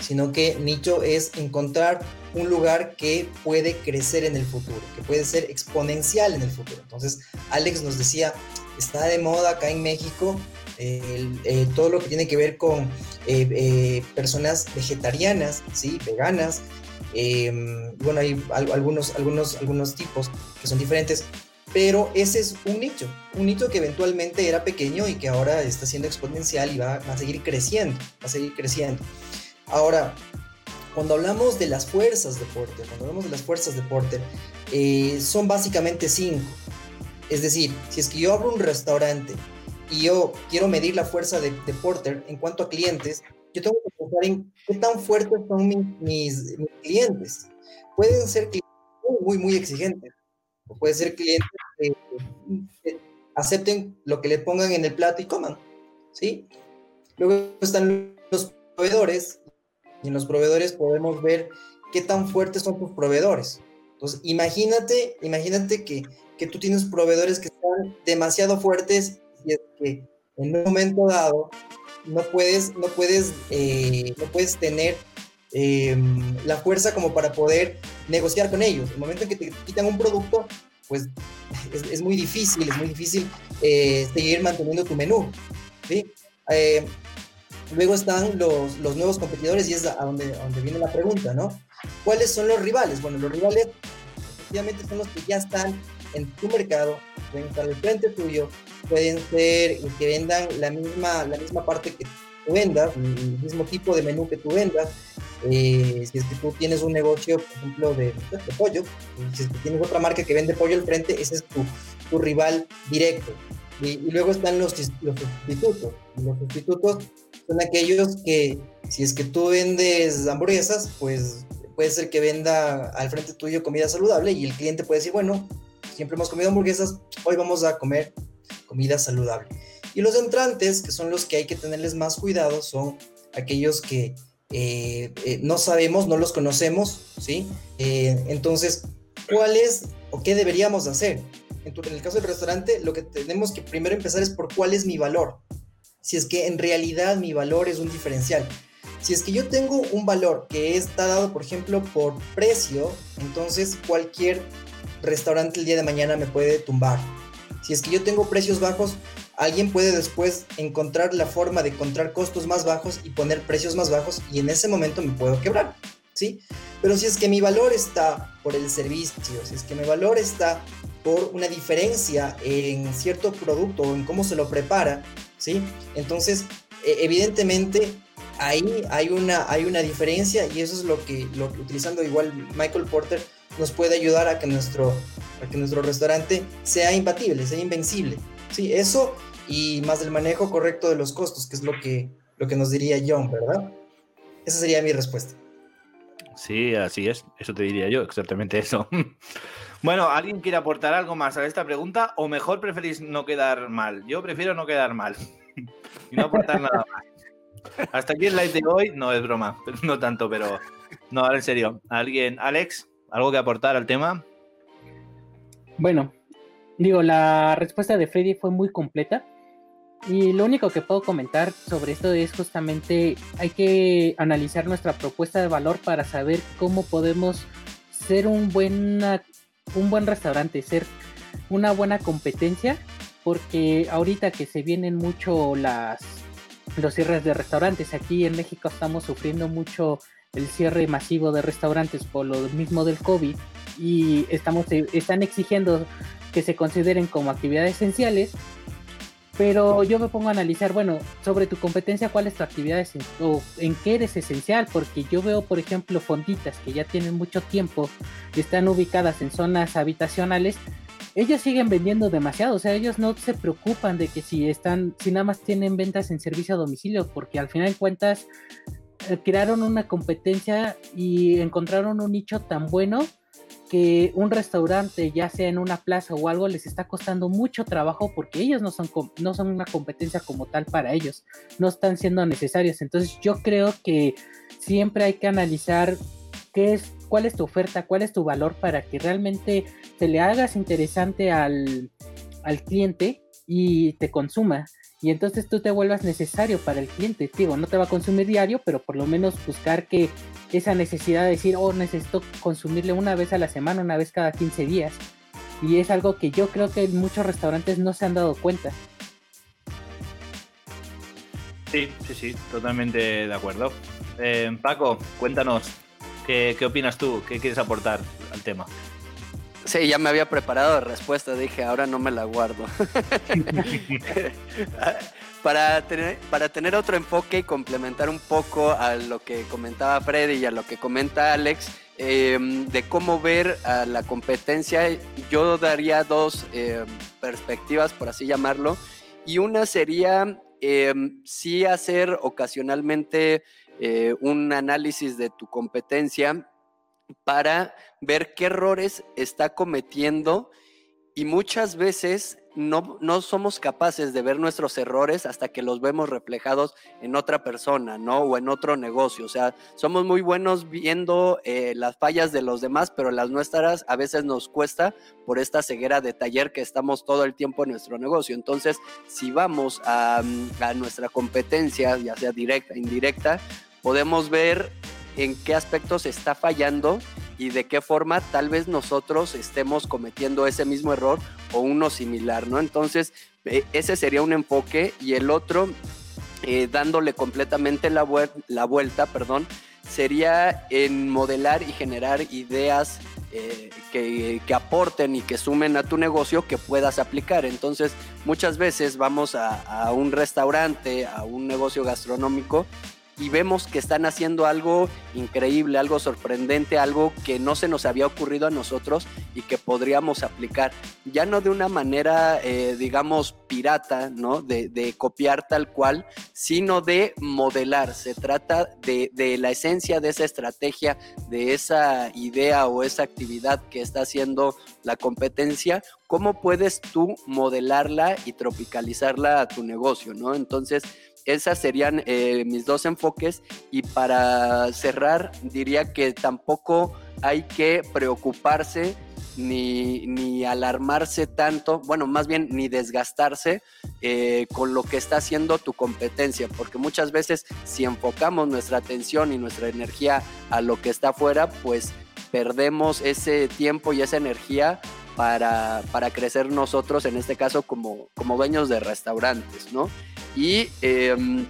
sino que nicho es encontrar un lugar que puede crecer en el futuro, que puede ser exponencial en el futuro. Entonces, Alex nos decía, está de moda acá en México eh, todo lo que tiene que ver con eh, eh personas vegetarianas, ¿sí? veganas. Bueno, hay algunos, algunos, algunos tipos que son diferentes, pero ese es un nicho, un nicho que eventualmente era pequeño y que ahora está siendo exponencial y va, va a seguir creciendo, va a seguir creciendo. Ahora, cuando hablamos de las fuerzas de Porter, cuando hablamos de las fuerzas de Porter, eh, son básicamente cinco. Es decir, si es que yo abro un restaurante y yo quiero medir la fuerza de, de Porter en cuanto a clientes, yo tengo que pensar en qué tan fuertes son mi, mis, mis, clientes. Pueden ser clientes muy, muy exigentes, o pueden ser clientes que, que acepten lo que le pongan en el plato y coman, ¿sí? Luego están los proveedores, y en los proveedores podemos ver qué tan fuertes son tus proveedores. Entonces, imagínate, imagínate que, que tú tienes proveedores que están demasiado fuertes y es que en un momento dado no puedes, no puedes, eh, no puedes tener eh, la fuerza como para poder negociar con ellos. El momento en que te quitan un producto, pues es, muy difícil, es muy difícil eh, seguir manteniendo tu menú. ¿sí? Eh, Luego están los, los, nuevos competidores y es a donde, a viene la pregunta, ¿no? ¿Cuáles son los rivales? Bueno, los rivales efectivamente son los que ya están en tu mercado, pueden estar al frente tuyo, pueden ser que vendan la misma, la misma parte que tú vendas, el mismo tipo de menú que tú vendas. Eh, si es que tú tienes un negocio, por ejemplo, de, de pollo, si es que tienes otra marca que vende pollo al frente, ese es tu, tu rival directo. Y, y, luego están los, los sustitutos. Los sustitutos son aquellos que, si es que tú vendes hamburguesas, pues puede ser que venda al frente tuyo comida saludable y el cliente puede decir, bueno, siempre hemos comido hamburguesas, hoy vamos a comer comida saludable. Y los entrantes, que son los que hay que tenerles más cuidado, son aquellos que eh, eh, no sabemos, no los conocemos, ¿sí? Eh, entonces, ¿cuál es o qué deberíamos hacer? En, en el caso del restaurante, lo que tenemos que primero empezar es por cuál es mi valor. Si es que en realidad mi valor es un diferencial. Si es que yo tengo un valor que está dado, por ejemplo, por precio, entonces cualquier restaurante el día de mañana me puede tumbar. Si es que yo tengo precios bajos, alguien puede después encontrar la forma de encontrar costos más bajos y poner precios más bajos y en ese momento me puedo quebrar, ¿sí? Pero si es que mi valor está por el servicio, si es que mi valor está por una diferencia en cierto producto o en cómo se lo prepara, ¿sí? Entonces, e, evidentemente ahí hay una, hay una diferencia y eso es lo que, lo, utilizando igual Michael Porter, nos puede ayudar a que nuestro, a que nuestro restaurante sea imbatible, sea invencible. Sí, eso y más del manejo correcto de los costos, que es lo que, lo que nos diría John, ¿verdad? Esa sería mi respuesta. Sí, así es. Eso te diría yo, exactamente eso. <laughs> bueno, ¿alguien quiere aportar algo más a esta pregunta? ¿O mejor preferís no quedar mal? Yo prefiero no quedar mal <laughs> y no aportar nada más. Hasta aquí el live de hoy, no es broma, <laughs> no tanto, pero no, ahora en serio. ¿Alguien, Alex, algo que aportar al tema? Bueno, digo, la respuesta de Freddy fue muy completa. Y lo único que puedo comentar sobre esto es justamente hay que analizar nuestra propuesta de valor para saber cómo podemos ser un, un buen restaurante, ser una buena competencia, porque ahorita que se vienen mucho las los cierres de restaurantes. Aquí en México estamos sufriendo mucho el cierre masivo de restaurantes por lo mismo del COVID y estamos, están exigiendo que se consideren como actividades esenciales. Pero yo me pongo a analizar, bueno, sobre tu competencia, cuál es tu actividad o en qué eres esencial, porque yo veo, por ejemplo, fonditas que ya tienen mucho tiempo, que están ubicadas en zonas habitacionales, ellos siguen vendiendo demasiado, o sea, ellos no se preocupan de que si están, si nada más tienen ventas en servicio a domicilio, porque al final de cuentas eh, crearon una competencia y encontraron un nicho tan bueno que un restaurante, ya sea en una plaza o algo, les está costando mucho trabajo porque ellos no son, no son una competencia como tal para ellos, no están siendo necesarios. Entonces yo creo que siempre hay que analizar qué es cuál es tu oferta, cuál es tu valor para que realmente te le hagas interesante al, cliente y te consuma. Y entonces tú te vuelvas necesario para el cliente. Digo, no te va a consumir diario, pero por lo menos buscar que esa necesidad de decir, oh, necesito consumirle una vez a la semana, una vez cada 15 días. Y es algo que yo creo que muchos restaurantes no se han dado cuenta. Sí, sí, sí, totalmente de acuerdo. Eh, Paco, cuéntanos, ¿Qué, opinas tú? ¿Qué quieres aportar al tema? Sí, ya me había preparado la respuesta, dije, ahora no me la guardo. <laughs> <laughs> <laughs> para, tener, para tener otro enfoque y complementar un poco a lo que comentaba Freddy y a lo que comenta Alex, em, de cómo ver a la competencia, yo daría dos em, perspectivas, por así llamarlo, y una sería em, sí hacer ocasionalmente eh, un análisis de tu competencia para ver qué errores está cometiendo. Y muchas veces no, no, somos capaces de ver nuestros errores hasta que los vemos reflejados en otra persona, ¿no? O en otro negocio. O sea, somos muy buenos viendo eh, las fallas de los demás, pero las nuestras a veces nos cuesta por esta ceguera de taller que estamos todo el tiempo en nuestro negocio. Entonces, si vamos a, a nuestra competencia, ya sea directa, indirecta, podemos ver en qué aspectos está fallando y de qué forma tal vez nosotros estemos cometiendo ese mismo error o uno similar, ¿no? Entonces, e, ese sería un enfoque y el otro, eh, dándole completamente la, vuelta, perdón, sería en modelar y generar ideas eh, que, aporten y que sumen a tu negocio que puedas aplicar. Entonces, muchas veces vamos a un restaurante, a un negocio gastronómico y vemos que están haciendo algo increíble, algo sorprendente, algo que no se nos había ocurrido a nosotros y que podríamos aplicar, ya no de una manera, eh, digamos, pirata, ¿no? De, copiar tal cual, sino de modelar. Se trata de, de la esencia de esa estrategia, de esa idea o esa actividad que está haciendo la competencia, cómo puedes tú modelarla y tropicalizarla a tu negocio, ¿no? Entonces, esas serían eh, mis dos enfoques. Y para cerrar diría que tampoco hay que preocuparse ni, ni alarmarse tanto, bueno, más bien ni desgastarse eh, con lo que está haciendo tu competencia, porque muchas veces si enfocamos nuestra atención y nuestra energía a lo que está afuera, pues perdemos ese tiempo y esa energía para, para crecer nosotros, en este caso como, como dueños de restaurantes, ¿no? Y, em,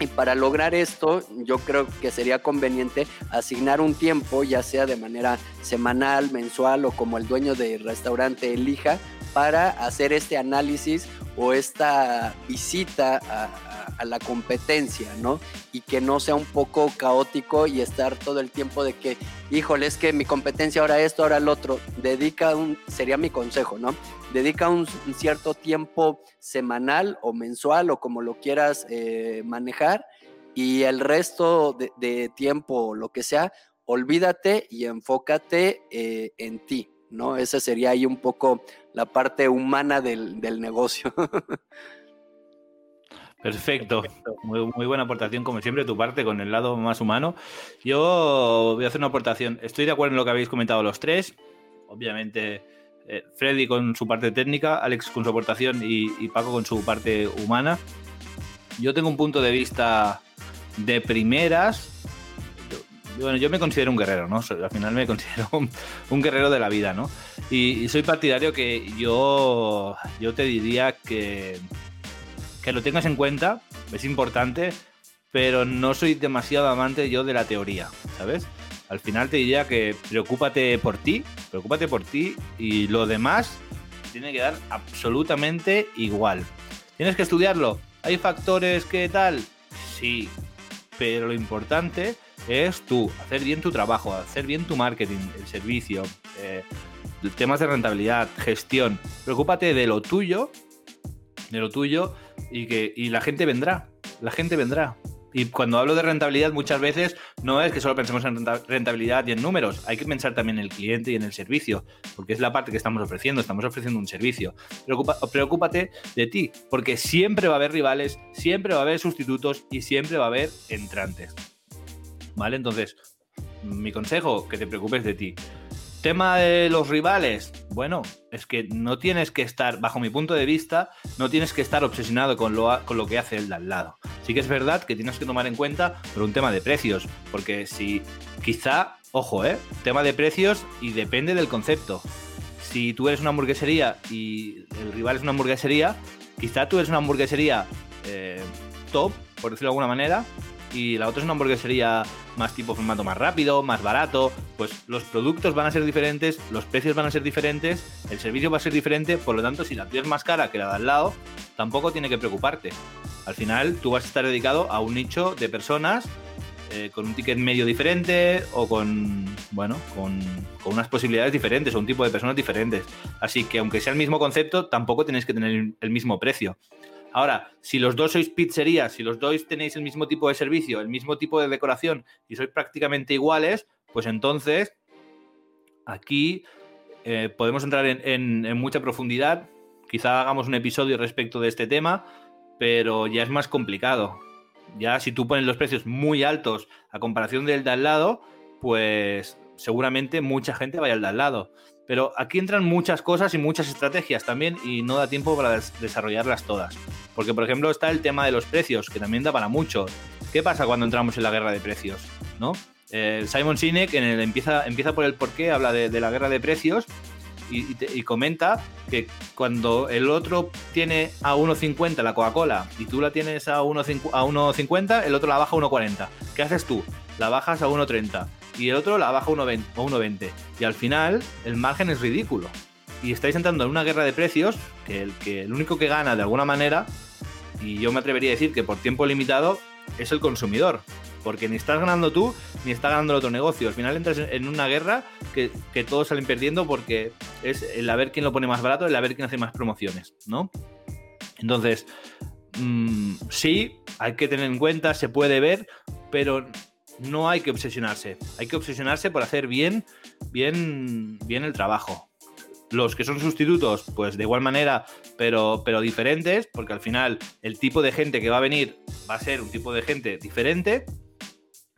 y, para lograr esto, yo creo que sería conveniente asignar un tiempo, ya sea de manera semanal, mensual o como el dueño del restaurante elija, para hacer este análisis o esta visita a, a, la competencia, ¿no? Y que no sea un poco caótico y estar todo el tiempo de que, híjole, es que mi competencia ahora esto, ahora el otro. Dedica un, sería mi consejo, ¿no? Dedica un, cierto tiempo semanal o mensual o como lo quieras eh, manejar y el resto de, de, tiempo, lo que sea, olvídate y enfócate eh, en ti, ¿no? Esa sería ahí un poco la parte humana del, del negocio. <laughs> Perfecto, muy, muy, buena aportación como siempre, tu parte con el lado más humano. Yo voy a hacer una aportación, estoy de acuerdo en lo que habéis comentado los tres, obviamente eh, Freddy con su parte técnica, Alex con su aportación y, y, Paco con su parte humana. Yo tengo un punto de vista de primeras. Yo, bueno, yo me considero un guerrero, ¿no? Al final me <laughs> considero un, un guerrero de la vida, ¿no? Y, y, soy partidario que yo, yo te diría que, que lo tengas en cuenta, es importante, pero no soy demasiado amante yo de la teoría, ¿sabes? Al final te diría que preocúpate por ti, preocúpate por ti y lo demás tiene que dar absolutamente igual. ¿Tienes que estudiarlo? ¿Hay factores que tal? Sí, pero lo importante es tú, hacer bien tu trabajo, hacer bien tu marketing, el servicio, eh, temas de rentabilidad, gestión. Preocúpate de lo tuyo, de lo tuyo y que y la gente vendrá, la gente vendrá. Y cuando hablo de rentabilidad muchas veces no es que solo pensemos en rentabilidad y en números, hay que pensar también en el cliente y en el servicio, porque es la parte que estamos ofreciendo, estamos ofreciendo un servicio. Preocupa, preocúpate de ti, porque siempre va a haber rivales, siempre va a haber sustitutos y siempre va a haber entrantes. ¿Vale? Entonces, mi consejo, que te preocupes de ti. Tema de los rivales, bueno, es que no tienes que estar, bajo mi punto de vista, no tienes que estar obsesionado con lo, con lo que hace el de al lado. Sí que es verdad que tienes que tomar en cuenta por un tema de precios, porque si quizá, ojo, eh, tema de precios y depende del concepto. Si tú eres una hamburguesería y el rival es una hamburguesería, quizá tú eres una hamburguesería eh, top, por decirlo de alguna manera, y la otra es una hamburguesería más tipo formato más rápido, más barato, pues los productos van a ser diferentes, los precios van a ser diferentes, el servicio va a ser diferente, por lo tanto, si la tuya es más cara que la de al lado, tampoco tiene que preocuparte. Al final, tú vas a estar dedicado a un nicho de personas eh, con un ticket medio diferente o con, bueno, con, con, unas posibilidades diferentes o un tipo de personas diferentes. Así que aunque sea el mismo concepto, tampoco tenéis que tener el mismo precio. Ahora, si los dos sois pizzerías, si los dos tenéis el mismo tipo de servicio, el mismo tipo de decoración y sois prácticamente iguales, pues entonces aquí eh, podemos entrar en, en, en, mucha profundidad. Quizá hagamos un episodio respecto de este tema, pero ya es más complicado. Ya si tú pones los precios muy altos a comparación del de al lado, pues seguramente mucha gente vaya al de al lado. Pero aquí entran muchas cosas y muchas estrategias también y no da tiempo para des desarrollarlas todas. Porque, por ejemplo, está el tema de los precios, que también da para mucho. ¿Qué pasa cuando entramos en la guerra de precios? ¿No? Eh, Simon Sinek en el, empieza, empieza por el porqué, habla de, la guerra de precios y, y, comenta que cuando el otro tiene a 1,50 la Coca-Cola y tú la tienes a 1,50, el otro la baja a 1,40. ¿Qué haces tú? La bajas a 1,30 y el otro la baja a 1,20. Y al final el margen es ridículo. Y estáis entrando en una guerra de precios que el, que el único que gana de alguna manera, y yo me atrevería a decir que por tiempo limitado, es el consumidor. porque ni estás ganando tú ni está ganando el otro negocio. Al final entras en una guerra que, que todos salen perdiendo porque es el a ver quién lo pone más barato, el a ver quién hace más promociones, ¿no? Entonces, mm, sí, hay que tener en cuenta, se puede ver, pero no hay que obsesionarse. Hay que obsesionarse por hacer bien, bien, bien el trabajo. Los que son sustitutos, pues de igual manera, pero, pero diferentes, porque al final el tipo de gente que va a venir va a ser un tipo de gente diferente.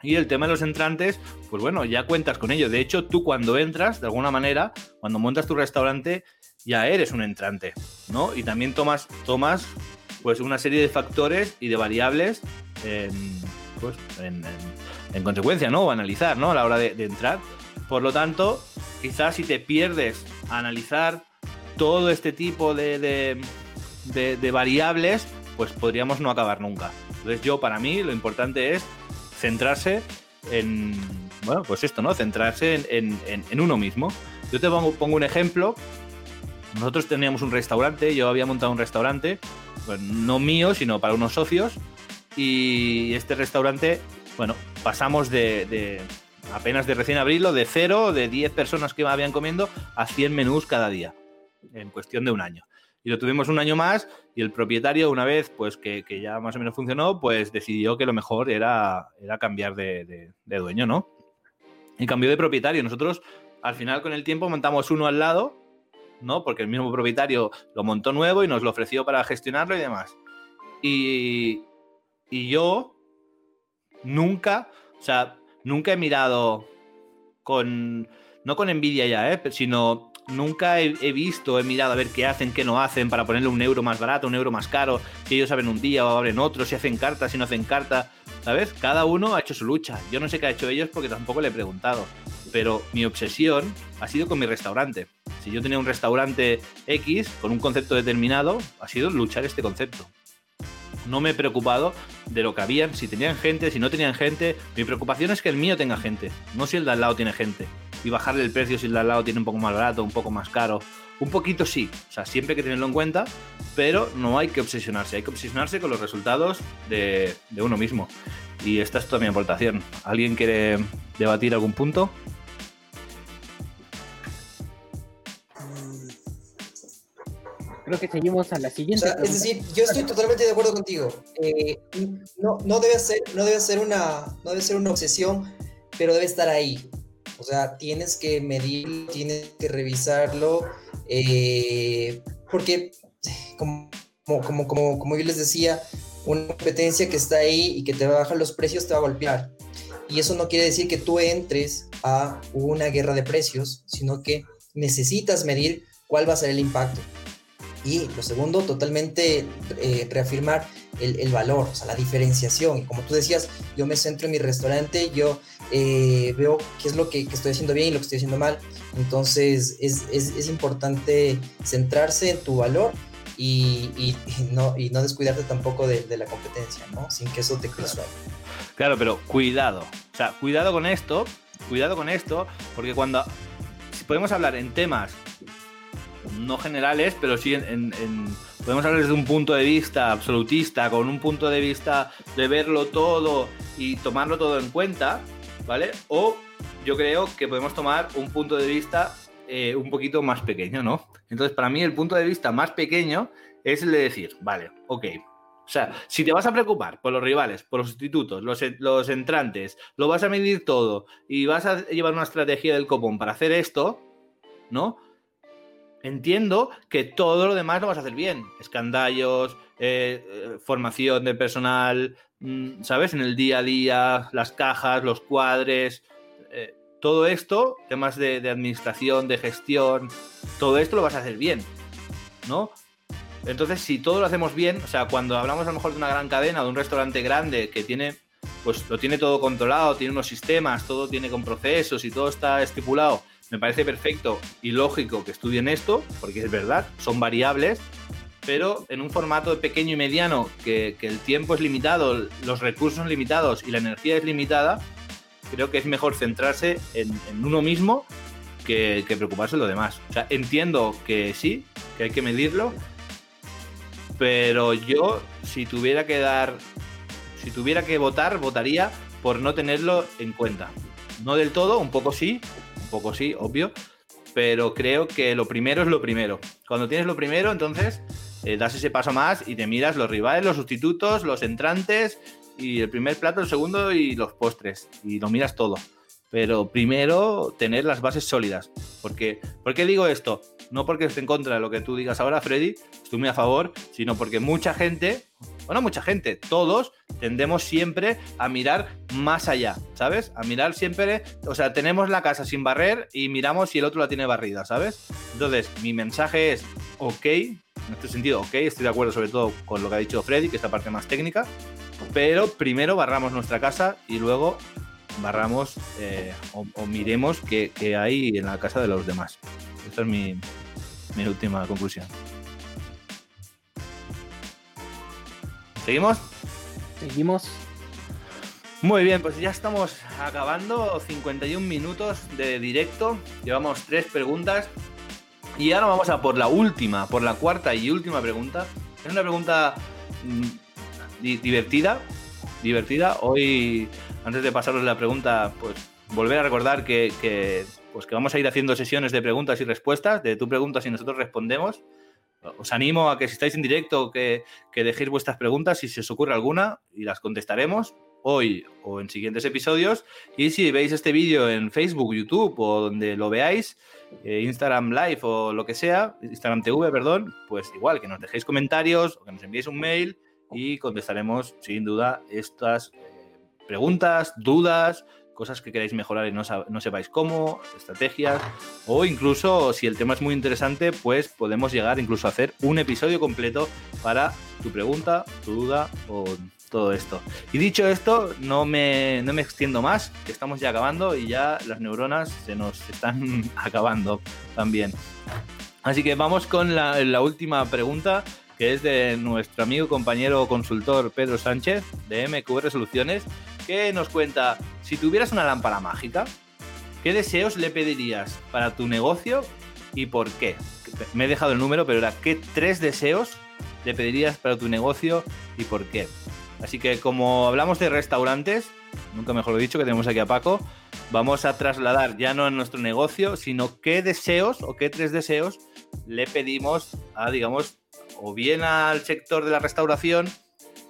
Y el tema de los entrantes, pues bueno, ya cuentas con ello. De hecho, tú cuando entras, de alguna manera, cuando montas tu restaurante, ya eres un entrante, ¿no? Y también tomas, tomas pues una serie de factores y de variables pues, en, consecuencia, ¿no? O analizar, ¿no? A la hora de, entrar. Por lo tanto, quizás si te pierdes a analizar todo este tipo de, variables, pues podríamos no acabar nunca. Entonces yo, para mí, lo importante es centrarse en, bueno, pues esto, ¿no? Centrarse en, en uno mismo. Yo te pongo, pongo, un ejemplo. Nosotros teníamos un restaurante, yo había montado un restaurante, pues no mío, sino para unos socios, y este restaurante, bueno, pasamos de, apenas de recién abrirlo, de cero, de 10 personas que habían comiendo, a 100 menús cada día, en cuestión de un año. Y lo tuvimos un año más y el propietario, una vez pues que, ya más o menos funcionó, pues decidió que lo mejor era, cambiar de, dueño, ¿no? Y cambió de propietario. Nosotros, al final, con el tiempo, montamos uno al lado, ¿no? Porque el mismo propietario lo montó nuevo y nos lo ofreció para gestionarlo y demás. Y yo nunca, o sea, nunca he mirado con, no con envidia ya, ¿eh? sino nunca he, visto, he mirado a ver qué hacen, qué no hacen para ponerle un euro más barato, un euro más caro, si ellos saben un día o abren otro, si hacen carta, si no hacen carta, ¿sabes? Cada uno ha hecho su lucha. Yo no sé qué ha hecho ellos porque tampoco le he preguntado, pero mi obsesión ha sido con mi restaurante. Si yo tenía un restaurante X con un concepto determinado, ha sido luchar este concepto no me he preocupado de lo que habían, si tenían gente, si no tenían gente. Mi preocupación es que el mío tenga gente, no si el de al lado tiene gente. Y bajarle el precio si el de al lado tiene un poco más barato, un poco más caro. Un poquito sí, o sea, siempre hay que tenerlo en cuenta, pero no hay que obsesionarse, hay que obsesionarse con los resultados de, de uno mismo. Y esta es toda mi aportación. ¿Alguien quiere debatir algún punto? Creo que seguimos a la siguiente. es decir, yo estoy totalmente de acuerdo contigo. Eh, no, no, debe ser, no, debe ser una, no debe ser una obsesión, pero debe estar ahí. O sea, tienes que medirlo, tienes que revisarlo, eh, porque como, como, como, como yo les decía, una competencia que está ahí y que te va a bajar los precios te va a golpear. Y eso no quiere decir que tú entres a una guerra de precios, sino que necesitas medir cuál va a ser el impacto. Y lo segundo, totalmente eh, reafirmar el, valor, o sea, la diferenciación. Y como tú decías, yo me centro en mi restaurante, yo eh, veo qué es lo que, estoy haciendo bien y lo que estoy haciendo mal. Entonces es, importante centrarse en tu valor y, no, y no descuidarte tampoco de, la competencia, ¿no? Sin que eso te cruce. Claro, pero cuidado. O sea, cuidado con esto, cuidado con esto, porque cuando si podemos hablar en temas no generales, pero sí en, podemos hablar desde un punto de vista absolutista, con un punto de vista de verlo todo y tomarlo todo en cuenta, ¿vale? O yo creo que podemos tomar un punto de vista eh, un poquito más pequeño, ¿no? Entonces, para mí el punto de vista más pequeño es el de decir, vale, ok, o sea, si te vas a preocupar por los rivales, por los sustitutos, los, los, entrantes, lo vas a medir todo y vas a llevar una estrategia del copón para hacer esto, ¿no? Entiendo que todo lo demás lo vas a hacer bien. Escandallos, eh, eh, formación de personal, mm, ¿sabes? En el día a día, las cajas, los cuadres, eh, todo esto, temas de, administración, de gestión, todo esto lo vas a hacer bien, ¿no? Entonces, si todo lo hacemos bien, o sea, cuando hablamos a lo mejor de una gran cadena, de un restaurante grande que tiene, pues lo tiene todo controlado, tiene unos sistemas, todo tiene con procesos y todo está estipulado me parece perfecto y lógico que estudien esto, porque es verdad, son variables, pero en un formato pequeño y mediano, que, el tiempo es limitado, los recursos son limitados y la energía es limitada, creo que es mejor centrarse en, uno mismo que, preocuparse de lo demás. O entiendo que sí, que hay que medirlo, pero yo, si tuviera que dar, si tuviera que votar, votaría por no tenerlo en cuenta. No del todo, un poco sí, poco sí, obvio, pero creo que lo primero es lo primero. Cuando tienes lo primero, entonces eh, das ese paso más y te miras los rivales, los sustitutos, los entrantes y el primer plato, el segundo y los postres. Y lo miras todo. Pero primero tener las bases sólidas. Porque, ¿Por qué digo esto? No porque esté en contra de lo que tú digas ahora, Freddy, estoy muy a favor, sino porque mucha gente, bueno, mucha gente, todos tendemos siempre a mirar más allá, ¿sabes? A mirar siempre, o sea, tenemos la casa sin barrer y miramos si el otro la tiene barrida, ¿sabes? Entonces, mi mensaje es, ok, en este sentido, ok, estoy de acuerdo sobre todo con lo que ha dicho Freddy, que es la parte más técnica, pero primero barramos nuestra casa y luego barramos eh, o, o, miremos qué, qué, hay en la casa de los demás. Esta es mi, mi última conclusión. ¿Seguimos? Seguimos. Muy bien, pues ya estamos acabando 51 minutos de directo. Llevamos tres preguntas. Y ahora vamos a por la última, por la cuarta y última pregunta. Es una pregunta mmm, divertida. Divertida. Hoy, antes de pasaros la pregunta, pues volver a recordar que, que, pues que vamos a ir haciendo sesiones de preguntas y respuestas. De tu preguntas y nosotros respondemos os animo a que si estáis en directo que, que, dejéis vuestras preguntas si se os ocurre alguna y las contestaremos hoy o en siguientes episodios. Y si veis este vídeo en Facebook, YouTube o donde lo veáis, eh, Instagram Live o lo que sea, Instagram TV, perdón, pues igual que nos dejéis comentarios o que nos enviéis un mail y contestaremos sin duda estas preguntas, dudas, cosas que queráis mejorar y no, no, sepáis cómo, estrategias, o incluso si el tema es muy interesante, pues podemos llegar incluso a hacer un episodio completo para tu pregunta, tu duda o todo esto. Y dicho esto, no me, no me extiendo más, que estamos ya acabando y ya las neuronas se nos están <laughs> acabando también. Así que vamos con la, última pregunta que es de nuestro amigo compañero consultor Pedro Sánchez de MQR Soluciones, que nos cuenta, si tuvieras una lámpara mágica, ¿qué deseos le pedirías para tu negocio y por qué? Me he dejado el número, pero era ¿qué tres deseos le pedirías para tu negocio y por qué? Así que como hablamos de restaurantes, nunca mejor lo dicho, que tenemos aquí a Paco, vamos a trasladar ya no a nuestro negocio, sino qué deseos o qué tres deseos le pedimos a, digamos, o bien al sector de la restauración,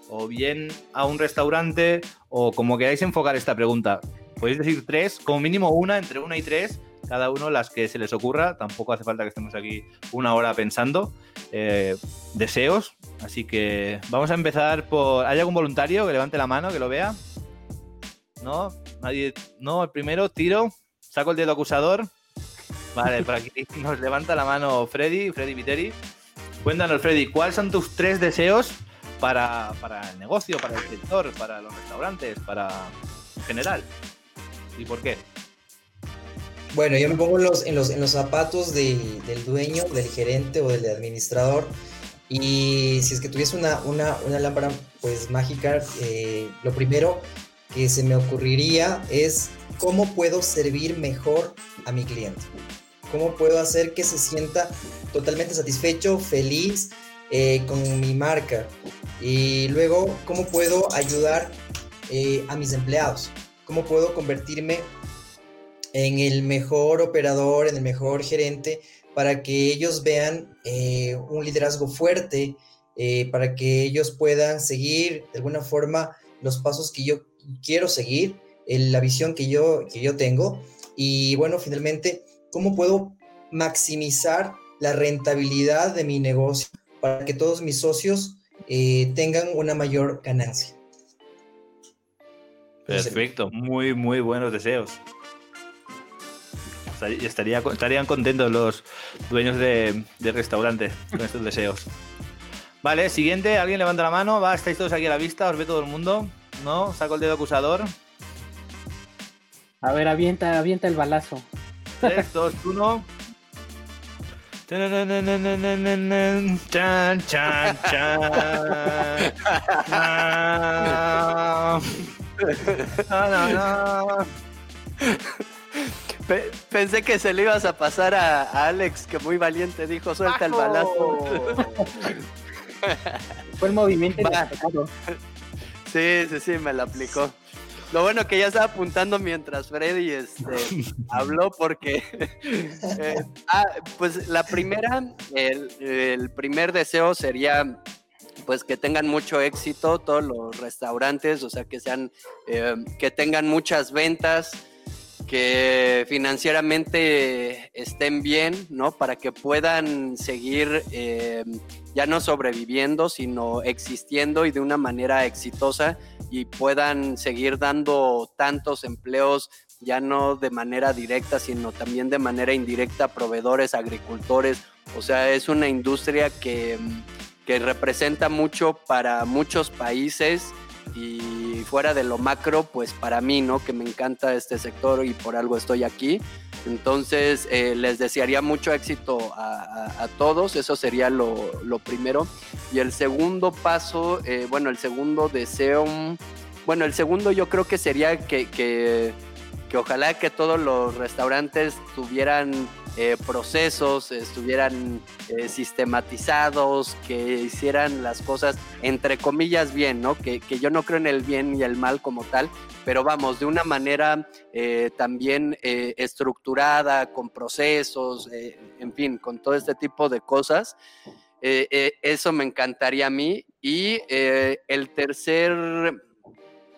o bien a un restaurante, o como queráis enfocar esta pregunta. Podéis decir tres, como mínimo una, entre una y tres, cada uno las que se les ocurra. Tampoco hace falta que estemos aquí una hora pensando. Eh, deseos. Así que vamos a empezar por. ¿Hay algún voluntario que levante la mano, que lo vea? ¿No? Nadie. No, el primero, tiro. Saco el dedo acusador. Vale, por aquí <laughs> nos levanta la mano Freddy, Freddy Viteri. Cuéntanos, Freddy, ¿cuáles son tus tres deseos para, para, el negocio, para el sector, para los restaurantes, para en general? ¿Y por qué? Bueno, yo me pongo en los, en los, en los zapatos de, del dueño, del gerente o del administrador. Y si es que tuviese una, una, una lámpara pues mágica, eh, lo primero que se me ocurriría es cómo puedo servir mejor a mi cliente. ¿Cómo puedo hacer que se sienta totalmente satisfecho, feliz eh, con mi marca? Y luego, ¿cómo puedo ayudar eh, a mis empleados? ¿Cómo puedo convertirme en el mejor operador, en el mejor gerente, para que ellos vean eh, un liderazgo fuerte, para que ellos puedan seguir de alguna forma los pasos que yo quiero seguir, la visión que yo, que yo tengo. Y bueno, finalmente, ¿cómo puedo maximizar la rentabilidad de mi negocio para que todos mis socios eh, tengan una mayor ganancia? Perfecto, muy, muy buenos deseos. Estaría, estarían contentos los dueños de, de restaurantes con estos deseos. Vale, siguiente, alguien levanta la mano, va, estáis todos aquí a la vista, os ve todo el mundo, ¿no? Saco el dedo acusador. A ver, avienta, avienta el balazo. 3, 2, 1. Chan, chan, chan. Pensé que se le ibas a pasar a, a Alex, que muy valiente dijo, suelta el balazo. Fue el movimiento. Sí, sí, sí, me lo aplicó. Lo bueno que ya estaba apuntando mientras Freddy este, <laughs> habló porque... eh, ah, pues la primera, el, el primer deseo sería pues que tengan mucho éxito todos los restaurantes, o sea, que sean, eh, que tengan muchas ventas, que financieramente estén bien, ¿no? Para que puedan seguir eh, ya no sobreviviendo, sino existiendo y de una manera exitosa y puedan seguir dando tantos empleos ya no de manera directa, sino también de manera indirecta proveedores, agricultores. O sea, es una industria que, que representa mucho para muchos países y fuera de lo macro, pues para mí, ¿no? Que me encanta este sector y por algo estoy aquí. Entonces, eh, les desearía mucho éxito a, todos, eso sería lo, lo primero. Y el segundo paso, eh, bueno, el segundo deseo, bueno, el segundo yo creo que sería que, que, que ojalá que todos los restaurantes tuvieran eh, procesos, estuvieran eh, sistematizados, que hicieran las cosas entre comillas bien, ¿no? Que, que yo no creo en el bien y el mal como tal, pero vamos, de una manera eh, también eh, estructurada, con procesos, eh, en fin, con todo este tipo de cosas. Eso me encantaría a mí. Y el tercer,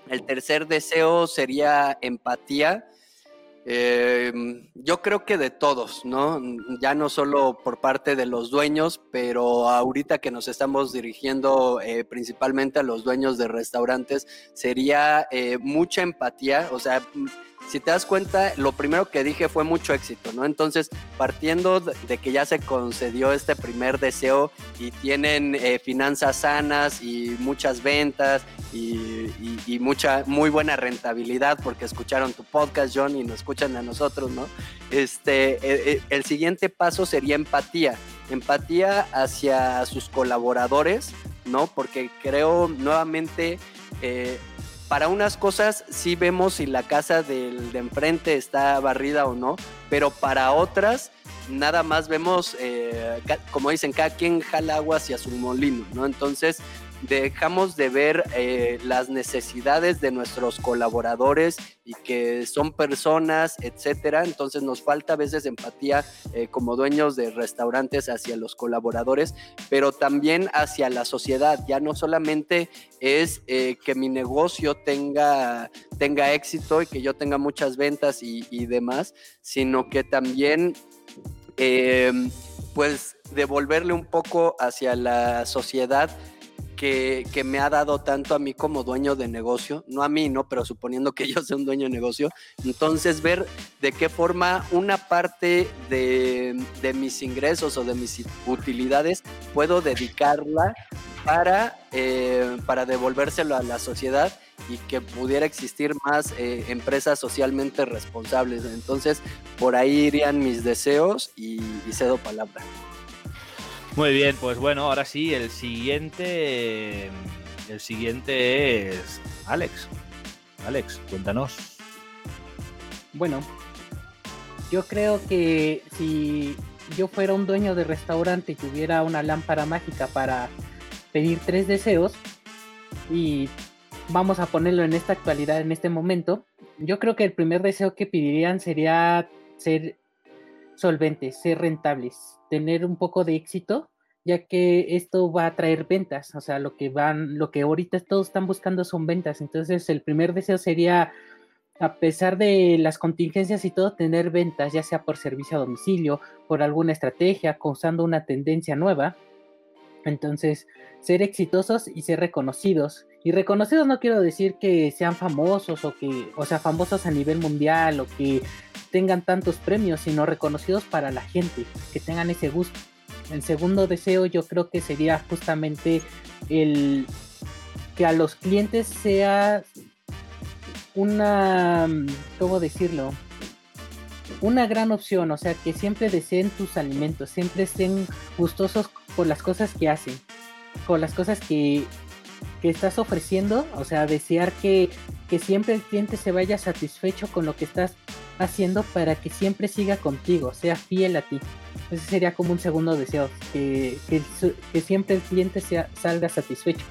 el tercer deseo sería empatía. Eh, yo creo que de todos, ¿no? Ya no solo por parte de los dueños, pero ahorita que nos estamos dirigiendo eh, principalmente a los dueños de restaurantes, sería eh, mucha empatía, o sea, si te das cuenta, lo primero que dije fue mucho éxito, ¿no? Entonces, partiendo de que ya se concedió este primer deseo y tienen eh, finanzas sanas y muchas ventas y, mucha, muy buena rentabilidad porque escucharon tu podcast, John, y nos escuchan a nosotros, ¿no? Este, eh, eh, el siguiente paso sería empatía, empatía hacia sus colaboradores, ¿no? Porque creo nuevamente... eh, para unas cosas sí vemos si la casa del de enfrente está barrida o no, pero para otras nada más vemos, eh, como dicen, cada quien jala agua hacia su molino, ¿no? Entonces dejamos de ver eh, las necesidades de nuestros colaboradores y que son personas, etcétera. Entonces nos falta a veces empatía eh, como dueños de restaurantes hacia los colaboradores, pero también hacia la sociedad. Ya no solamente es eh, que mi negocio tenga, tenga éxito y que yo tenga muchas ventas y, y demás, sino que también pues devolverle un poco hacia la sociedad que, me ha dado tanto a mí como dueño de negocio, no a mí, ¿no? Pero suponiendo que yo sea un dueño de negocio, entonces ver de qué forma una parte de, de mis ingresos o de mis utilidades puedo dedicarla para, eh, para devolvérselo a la sociedad y que pudiera existir más eh, empresas socialmente responsables. Entonces, por ahí irían mis deseos y cedo palabra. Muy bien, pues bueno, ahora sí, el siguiente. El siguiente es Alex. Alex, cuéntanos. Bueno, yo creo que si yo fuera un dueño de restaurante y tuviera una lámpara mágica para pedir tres deseos y vamos a ponerlo en esta actualidad, en este momento, yo creo que el primer deseo que pedirían sería ser solventes, ser rentables, tener un poco de éxito, ya que esto va a traer ventas, o sea, lo que van, lo que ahorita todos están buscando son ventas, entonces el primer deseo sería a pesar de las contingencias y todo, tener ventas, ya sea por servicio a domicilio, por alguna estrategia, causando una tendencia nueva. Entonces, ser exitosos y ser reconocidos. Y reconocidos no quiero decir que sean famosos o que, o sea, famosos a nivel mundial o que tengan tantos premios, sino reconocidos para la gente, que tengan ese gusto. El segundo deseo yo creo que sería justamente el que a los clientes sea una, ¿cómo decirlo? Una gran opción, o sea, que siempre deseen tus alimentos, siempre estén gustosos por las cosas que hacen, por las cosas que, que estás ofreciendo, o sea, desear que, que siempre el cliente se vaya satisfecho con lo que estás haciendo para que siempre siga contigo, sea fiel a ti. Ese sería como un segundo deseo, que, que, que siempre el cliente sea, salga satisfecho.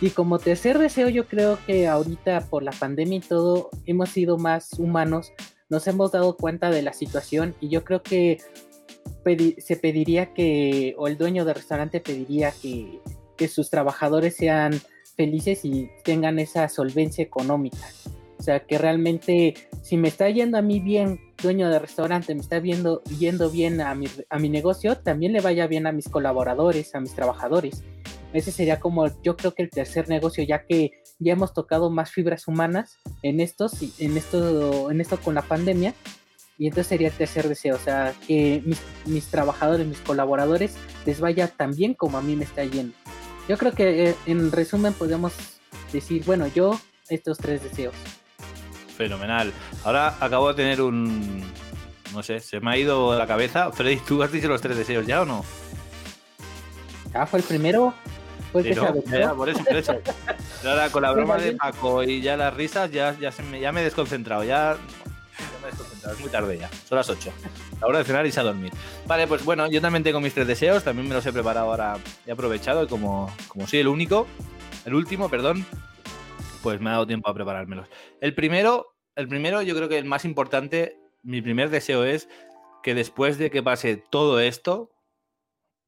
Y como tercer deseo, yo creo que ahorita por la pandemia y todo, hemos sido más humanos, nos hemos dado cuenta de la situación y yo creo que se pediría que, o el dueño del restaurante pediría que, que sus trabajadores sean felices y tengan esa solvencia económica. O sea, que realmente si me está yendo a mí bien, dueño de restaurante, me está viendo, yendo bien a mi, a mi negocio, también le vaya bien a mis colaboradores, a mis trabajadores. Ese sería como yo creo que el tercer negocio, ya que ya hemos tocado más fibras humanas en estos, en esto, en esto con la pandemia. Y entonces sería el tercer deseo, o sea, que mis, mis trabajadores, mis colaboradores les vaya tan bien como a mí me está yendo. Yo creo que eh, en resumen podemos decir, bueno, yo estos tres deseos. Fenomenal. Ahora acabo de tener un... No sé, se me ha ido la cabeza. Freddy, ¿tú has dicho los tres deseos ya o no? Ah, fue el primero. Fue que por eso, por eso. <laughs> ahora con la broma de Paco y ya las risas, ya, ya, se me, ya me he desconcentrado. Ya, Es muy tarde ya. Son las 8. La hora de cenar y a dormir. Vale, pues bueno, yo también tengo mis tres deseos. También me los he preparado ahora. He aprovechado. Y como, como soy el único, el último, perdón, pues me ha dado tiempo a preparármelos. El primero, el primero, yo creo que el más importante, mi primer deseo es que después de que pase todo esto,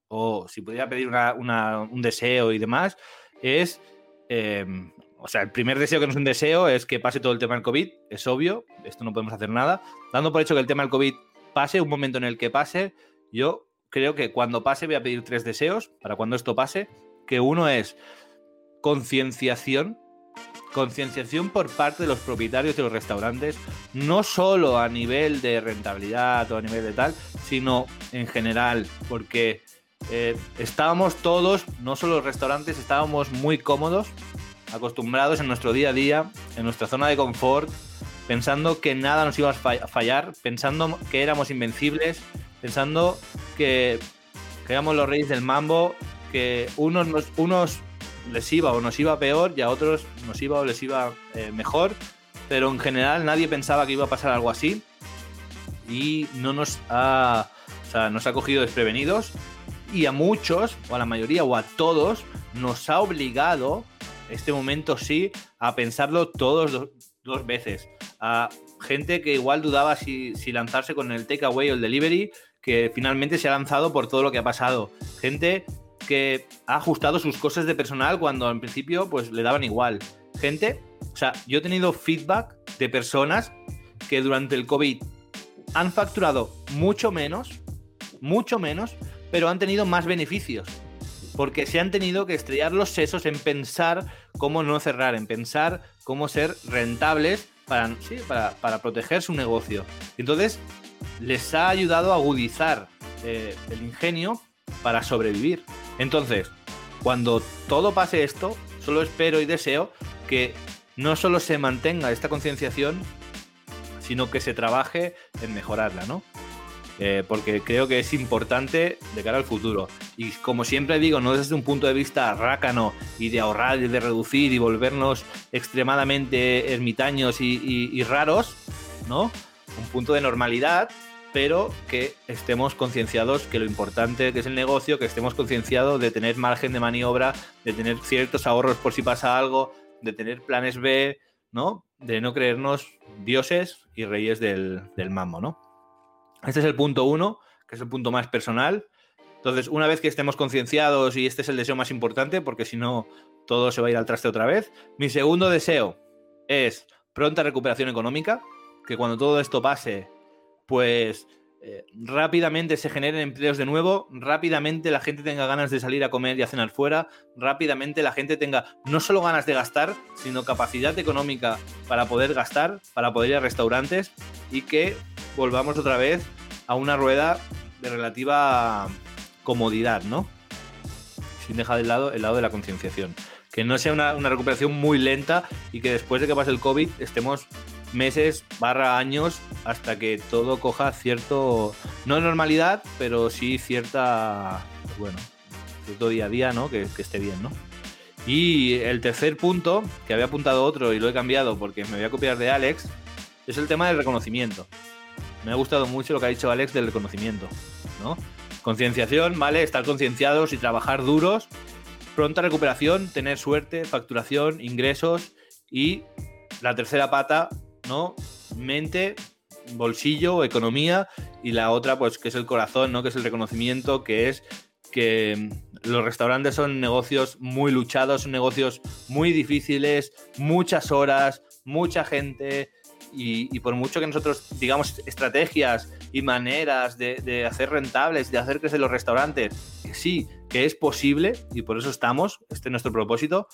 o si pudiera pedir un deseo y demás, es, em, o sea, el primer deseo que no es un deseo es que pase todo el tema del COVID, es obvio, esto no podemos hacer nada. Dando por hecho que el tema del COVID pase, un momento en el que pase, yo creo que cuando pase voy a pedir tres deseos para cuando esto pase, que uno es concienciación, concienciación por parte de los propietarios de los restaurantes, no solo a nivel de rentabilidad o a nivel de tal, sino en general, porque eh, estábamos todos, no solo los restaurantes, estábamos muy cómodos, acostumbrados en nuestro día a día, en nuestra zona de confort, pensando que nada nos iba a fallar, pensando que éramos invencibles, pensando que, éramos los reyes del mambo, que unos, unos les iba o nos iba peor y a otros nos iba o les iba eh, mejor, pero en general nadie pensaba que iba a pasar algo así y no nos ha, o sea, nos ha cogido desprevenidos y a muchos, o a la mayoría, o a todos, nos ha obligado, este momento sí, a pensarlo todos dos, veces. A gente que igual dudaba si, si lanzarse con el takeaway o el delivery, que finalmente se ha lanzado por todo lo que ha pasado. Gente que ha ajustado sus cosas de personal cuando en principio pues le daban igual. Gente, o sea, yo he tenido feedback de personas que durante el COVID han facturado mucho menos, mucho menos, pero han tenido más beneficios. Porque se han tenido que estrellar los sesos en pensar cómo no cerrar, en pensar cómo ser rentables para, para, proteger su negocio. Entonces, les ha ayudado a agudizar eh, el ingenio para sobrevivir. Entonces, cuando todo pase esto, solo espero y deseo que no solo se mantenga esta concienciación, sino que se trabaje en mejorarla, ¿no? Eh, porque creo que es importante de cara al futuro. Y como siempre digo, no desde un punto de vista rácano y de ahorrar y de reducir y volvernos extremadamente ermitaños y, raros, ¿no? Un punto de normalidad, pero que estemos concienciados que lo importante que es el negocio, que estemos concienciados de tener margen de maniobra, de tener ciertos ahorros por si pasa algo, de tener planes B, ¿no? De no creernos dioses y reyes del, del mambo, ¿no? Este es el punto uno, que es el punto más personal. Entonces, una vez que estemos concienciados, y este es el deseo más importante, porque si no, todo se va a ir al traste otra vez. Mi segundo deseo es pronta recuperación económica, que cuando todo esto pase, pues eh, rápidamente se generen empleos de nuevo, rápidamente la gente tenga ganas de salir a comer y a cenar fuera, rápidamente la gente tenga no solo ganas de gastar, sino capacidad económica para poder gastar, para poder ir a restaurantes y que volvamos otra vez a una rueda de relativa comodidad, ¿no? Sin dejar de lado el lado de la concienciación. Que no sea una, recuperación muy lenta y que después de que pase el COVID estemos meses barra años hasta que todo coja cierto, no normalidad, pero sí cierta, bueno, cierto día a día, ¿no? Que, que esté bien, ¿no? Y el tercer punto, que había apuntado otro y lo he cambiado porque me voy a copiar de Alex, es el tema del reconocimiento me ha gustado mucho lo que ha dicho Alex del reconocimiento, ¿no? Concienciación, ¿vale? Estar concienciados y trabajar duros, pronta recuperación, tener suerte, facturación, ingresos y la tercera pata, ¿no? Mente, bolsillo, economía y la otra, pues, que es el corazón, ¿no? Que es el reconocimiento, que es que los restaurantes son negocios muy luchados, son negocios muy difíciles, muchas horas, mucha gente. Y, por mucho que nosotros digamos estrategias y maneras de, hacer rentables, de hacer crecer los restaurantes, sí, que es posible y por eso estamos, este es nuestro propósito,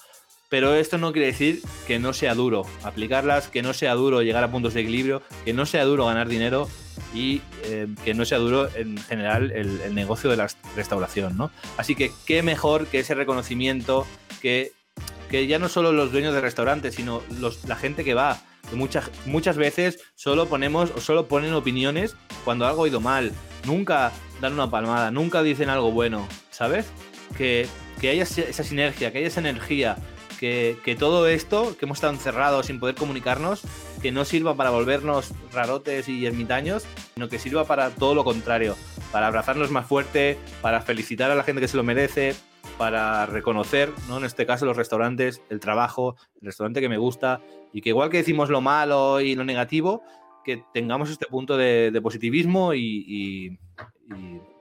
pero esto no quiere decir que no sea duro aplicarlas, que no sea duro llegar a puntos de equilibrio, que no sea duro ganar dinero y eh, que no sea duro en general el, negocio de la restauración, ¿no? Así que qué mejor que ese reconocimiento que, que ya no solo los dueños de restaurantes, sino la gente que va, muchas, muchas veces solo ponemos o solo ponen opiniones cuando algo ha ido mal, nunca dan una palmada, nunca dicen algo bueno, ¿sabes? Que, que haya esa sinergia, que haya esa energía, que, todo esto, que hemos estado encerrados sin poder comunicarnos, que no sirva para volvernos rarotes y ermitaños, sino que sirva para todo lo contrario, para abrazarnos más fuerte, para felicitar a la gente que se lo merece, para reconocer, ¿no? en este caso los restaurantes, el trabajo, el restaurante que me gusta, y que igual que decimos lo malo y lo negativo, que tengamos este punto de, positivismo y,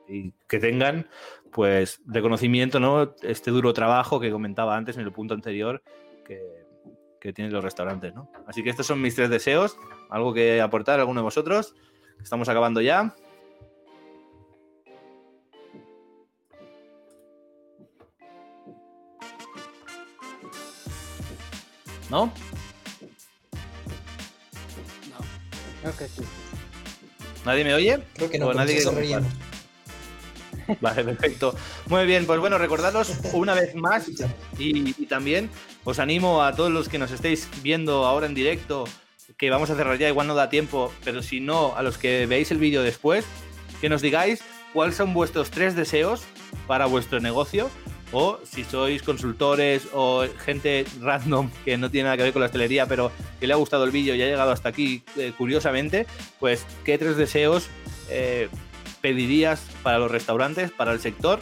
y que tengan pues reconocimiento, ¿no? Este duro trabajo que comentaba antes en el punto anterior que, tienen los restaurantes, ¿no? Así que estos son mis tres deseos. ¿Algo que aportar alguno de vosotros? Estamos acabando ya. ¿No? No. Creo que sí. ¿Nadie me oye? Creo que no. nadie <laughs> Vale, perfecto. Muy bien, pues bueno, recordaros una vez más y, también os animo a todos los que nos estéis viendo ahora en directo, que vamos a cerrar ya, igual no da tiempo, pero si no, a los que veáis el vídeo después, que nos digáis cuáles son vuestros tres deseos para vuestro negocio o si sois consultores o gente random que no tiene nada que ver con la hostelería, pero que le ha gustado el vídeo y ha llegado hasta aquí eh, curiosamente, pues qué tres deseos eh, pedirías para los restaurantes, para el sector?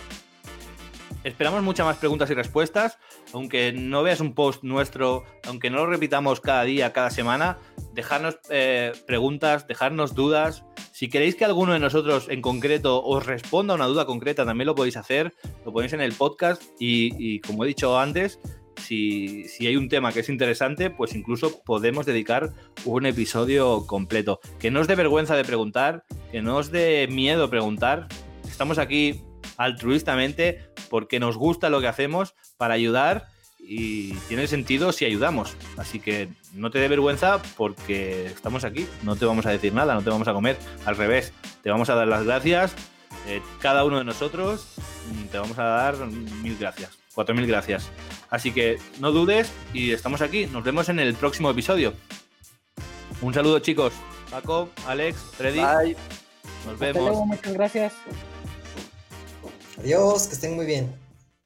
Esperamos muchas más preguntas y respuestas. Aunque no veas un post nuestro, aunque no lo repitamos cada día, cada semana, dejarnos eh, preguntas, dejarnos dudas. Si queréis que alguno de nosotros en concreto os responda a una duda concreta, también lo podéis hacer. Lo ponéis en el podcast y como he dicho antes, si, hay un tema que es interesante, pues incluso podemos dedicar un episodio completo. Que no os dé vergüenza de preguntar, que no os dé miedo preguntar. Estamos aquí altruistamente porque nos gusta lo que hacemos para ayudar y tiene sentido si ayudamos. Así que no te dé vergüenza porque estamos aquí, no te vamos a decir nada, no te vamos a comer, al revés, te vamos a dar las gracias, eh, cada uno de nosotros te vamos a dar mil gracias, cuatro mil gracias. Así que no dudes y estamos aquí. Nos vemos en el próximo episodio. Un saludo, chicos. Paco, Alex, Freddy. Bye. Nos vemos. muchas gracias. Adiós, que estén muy bien.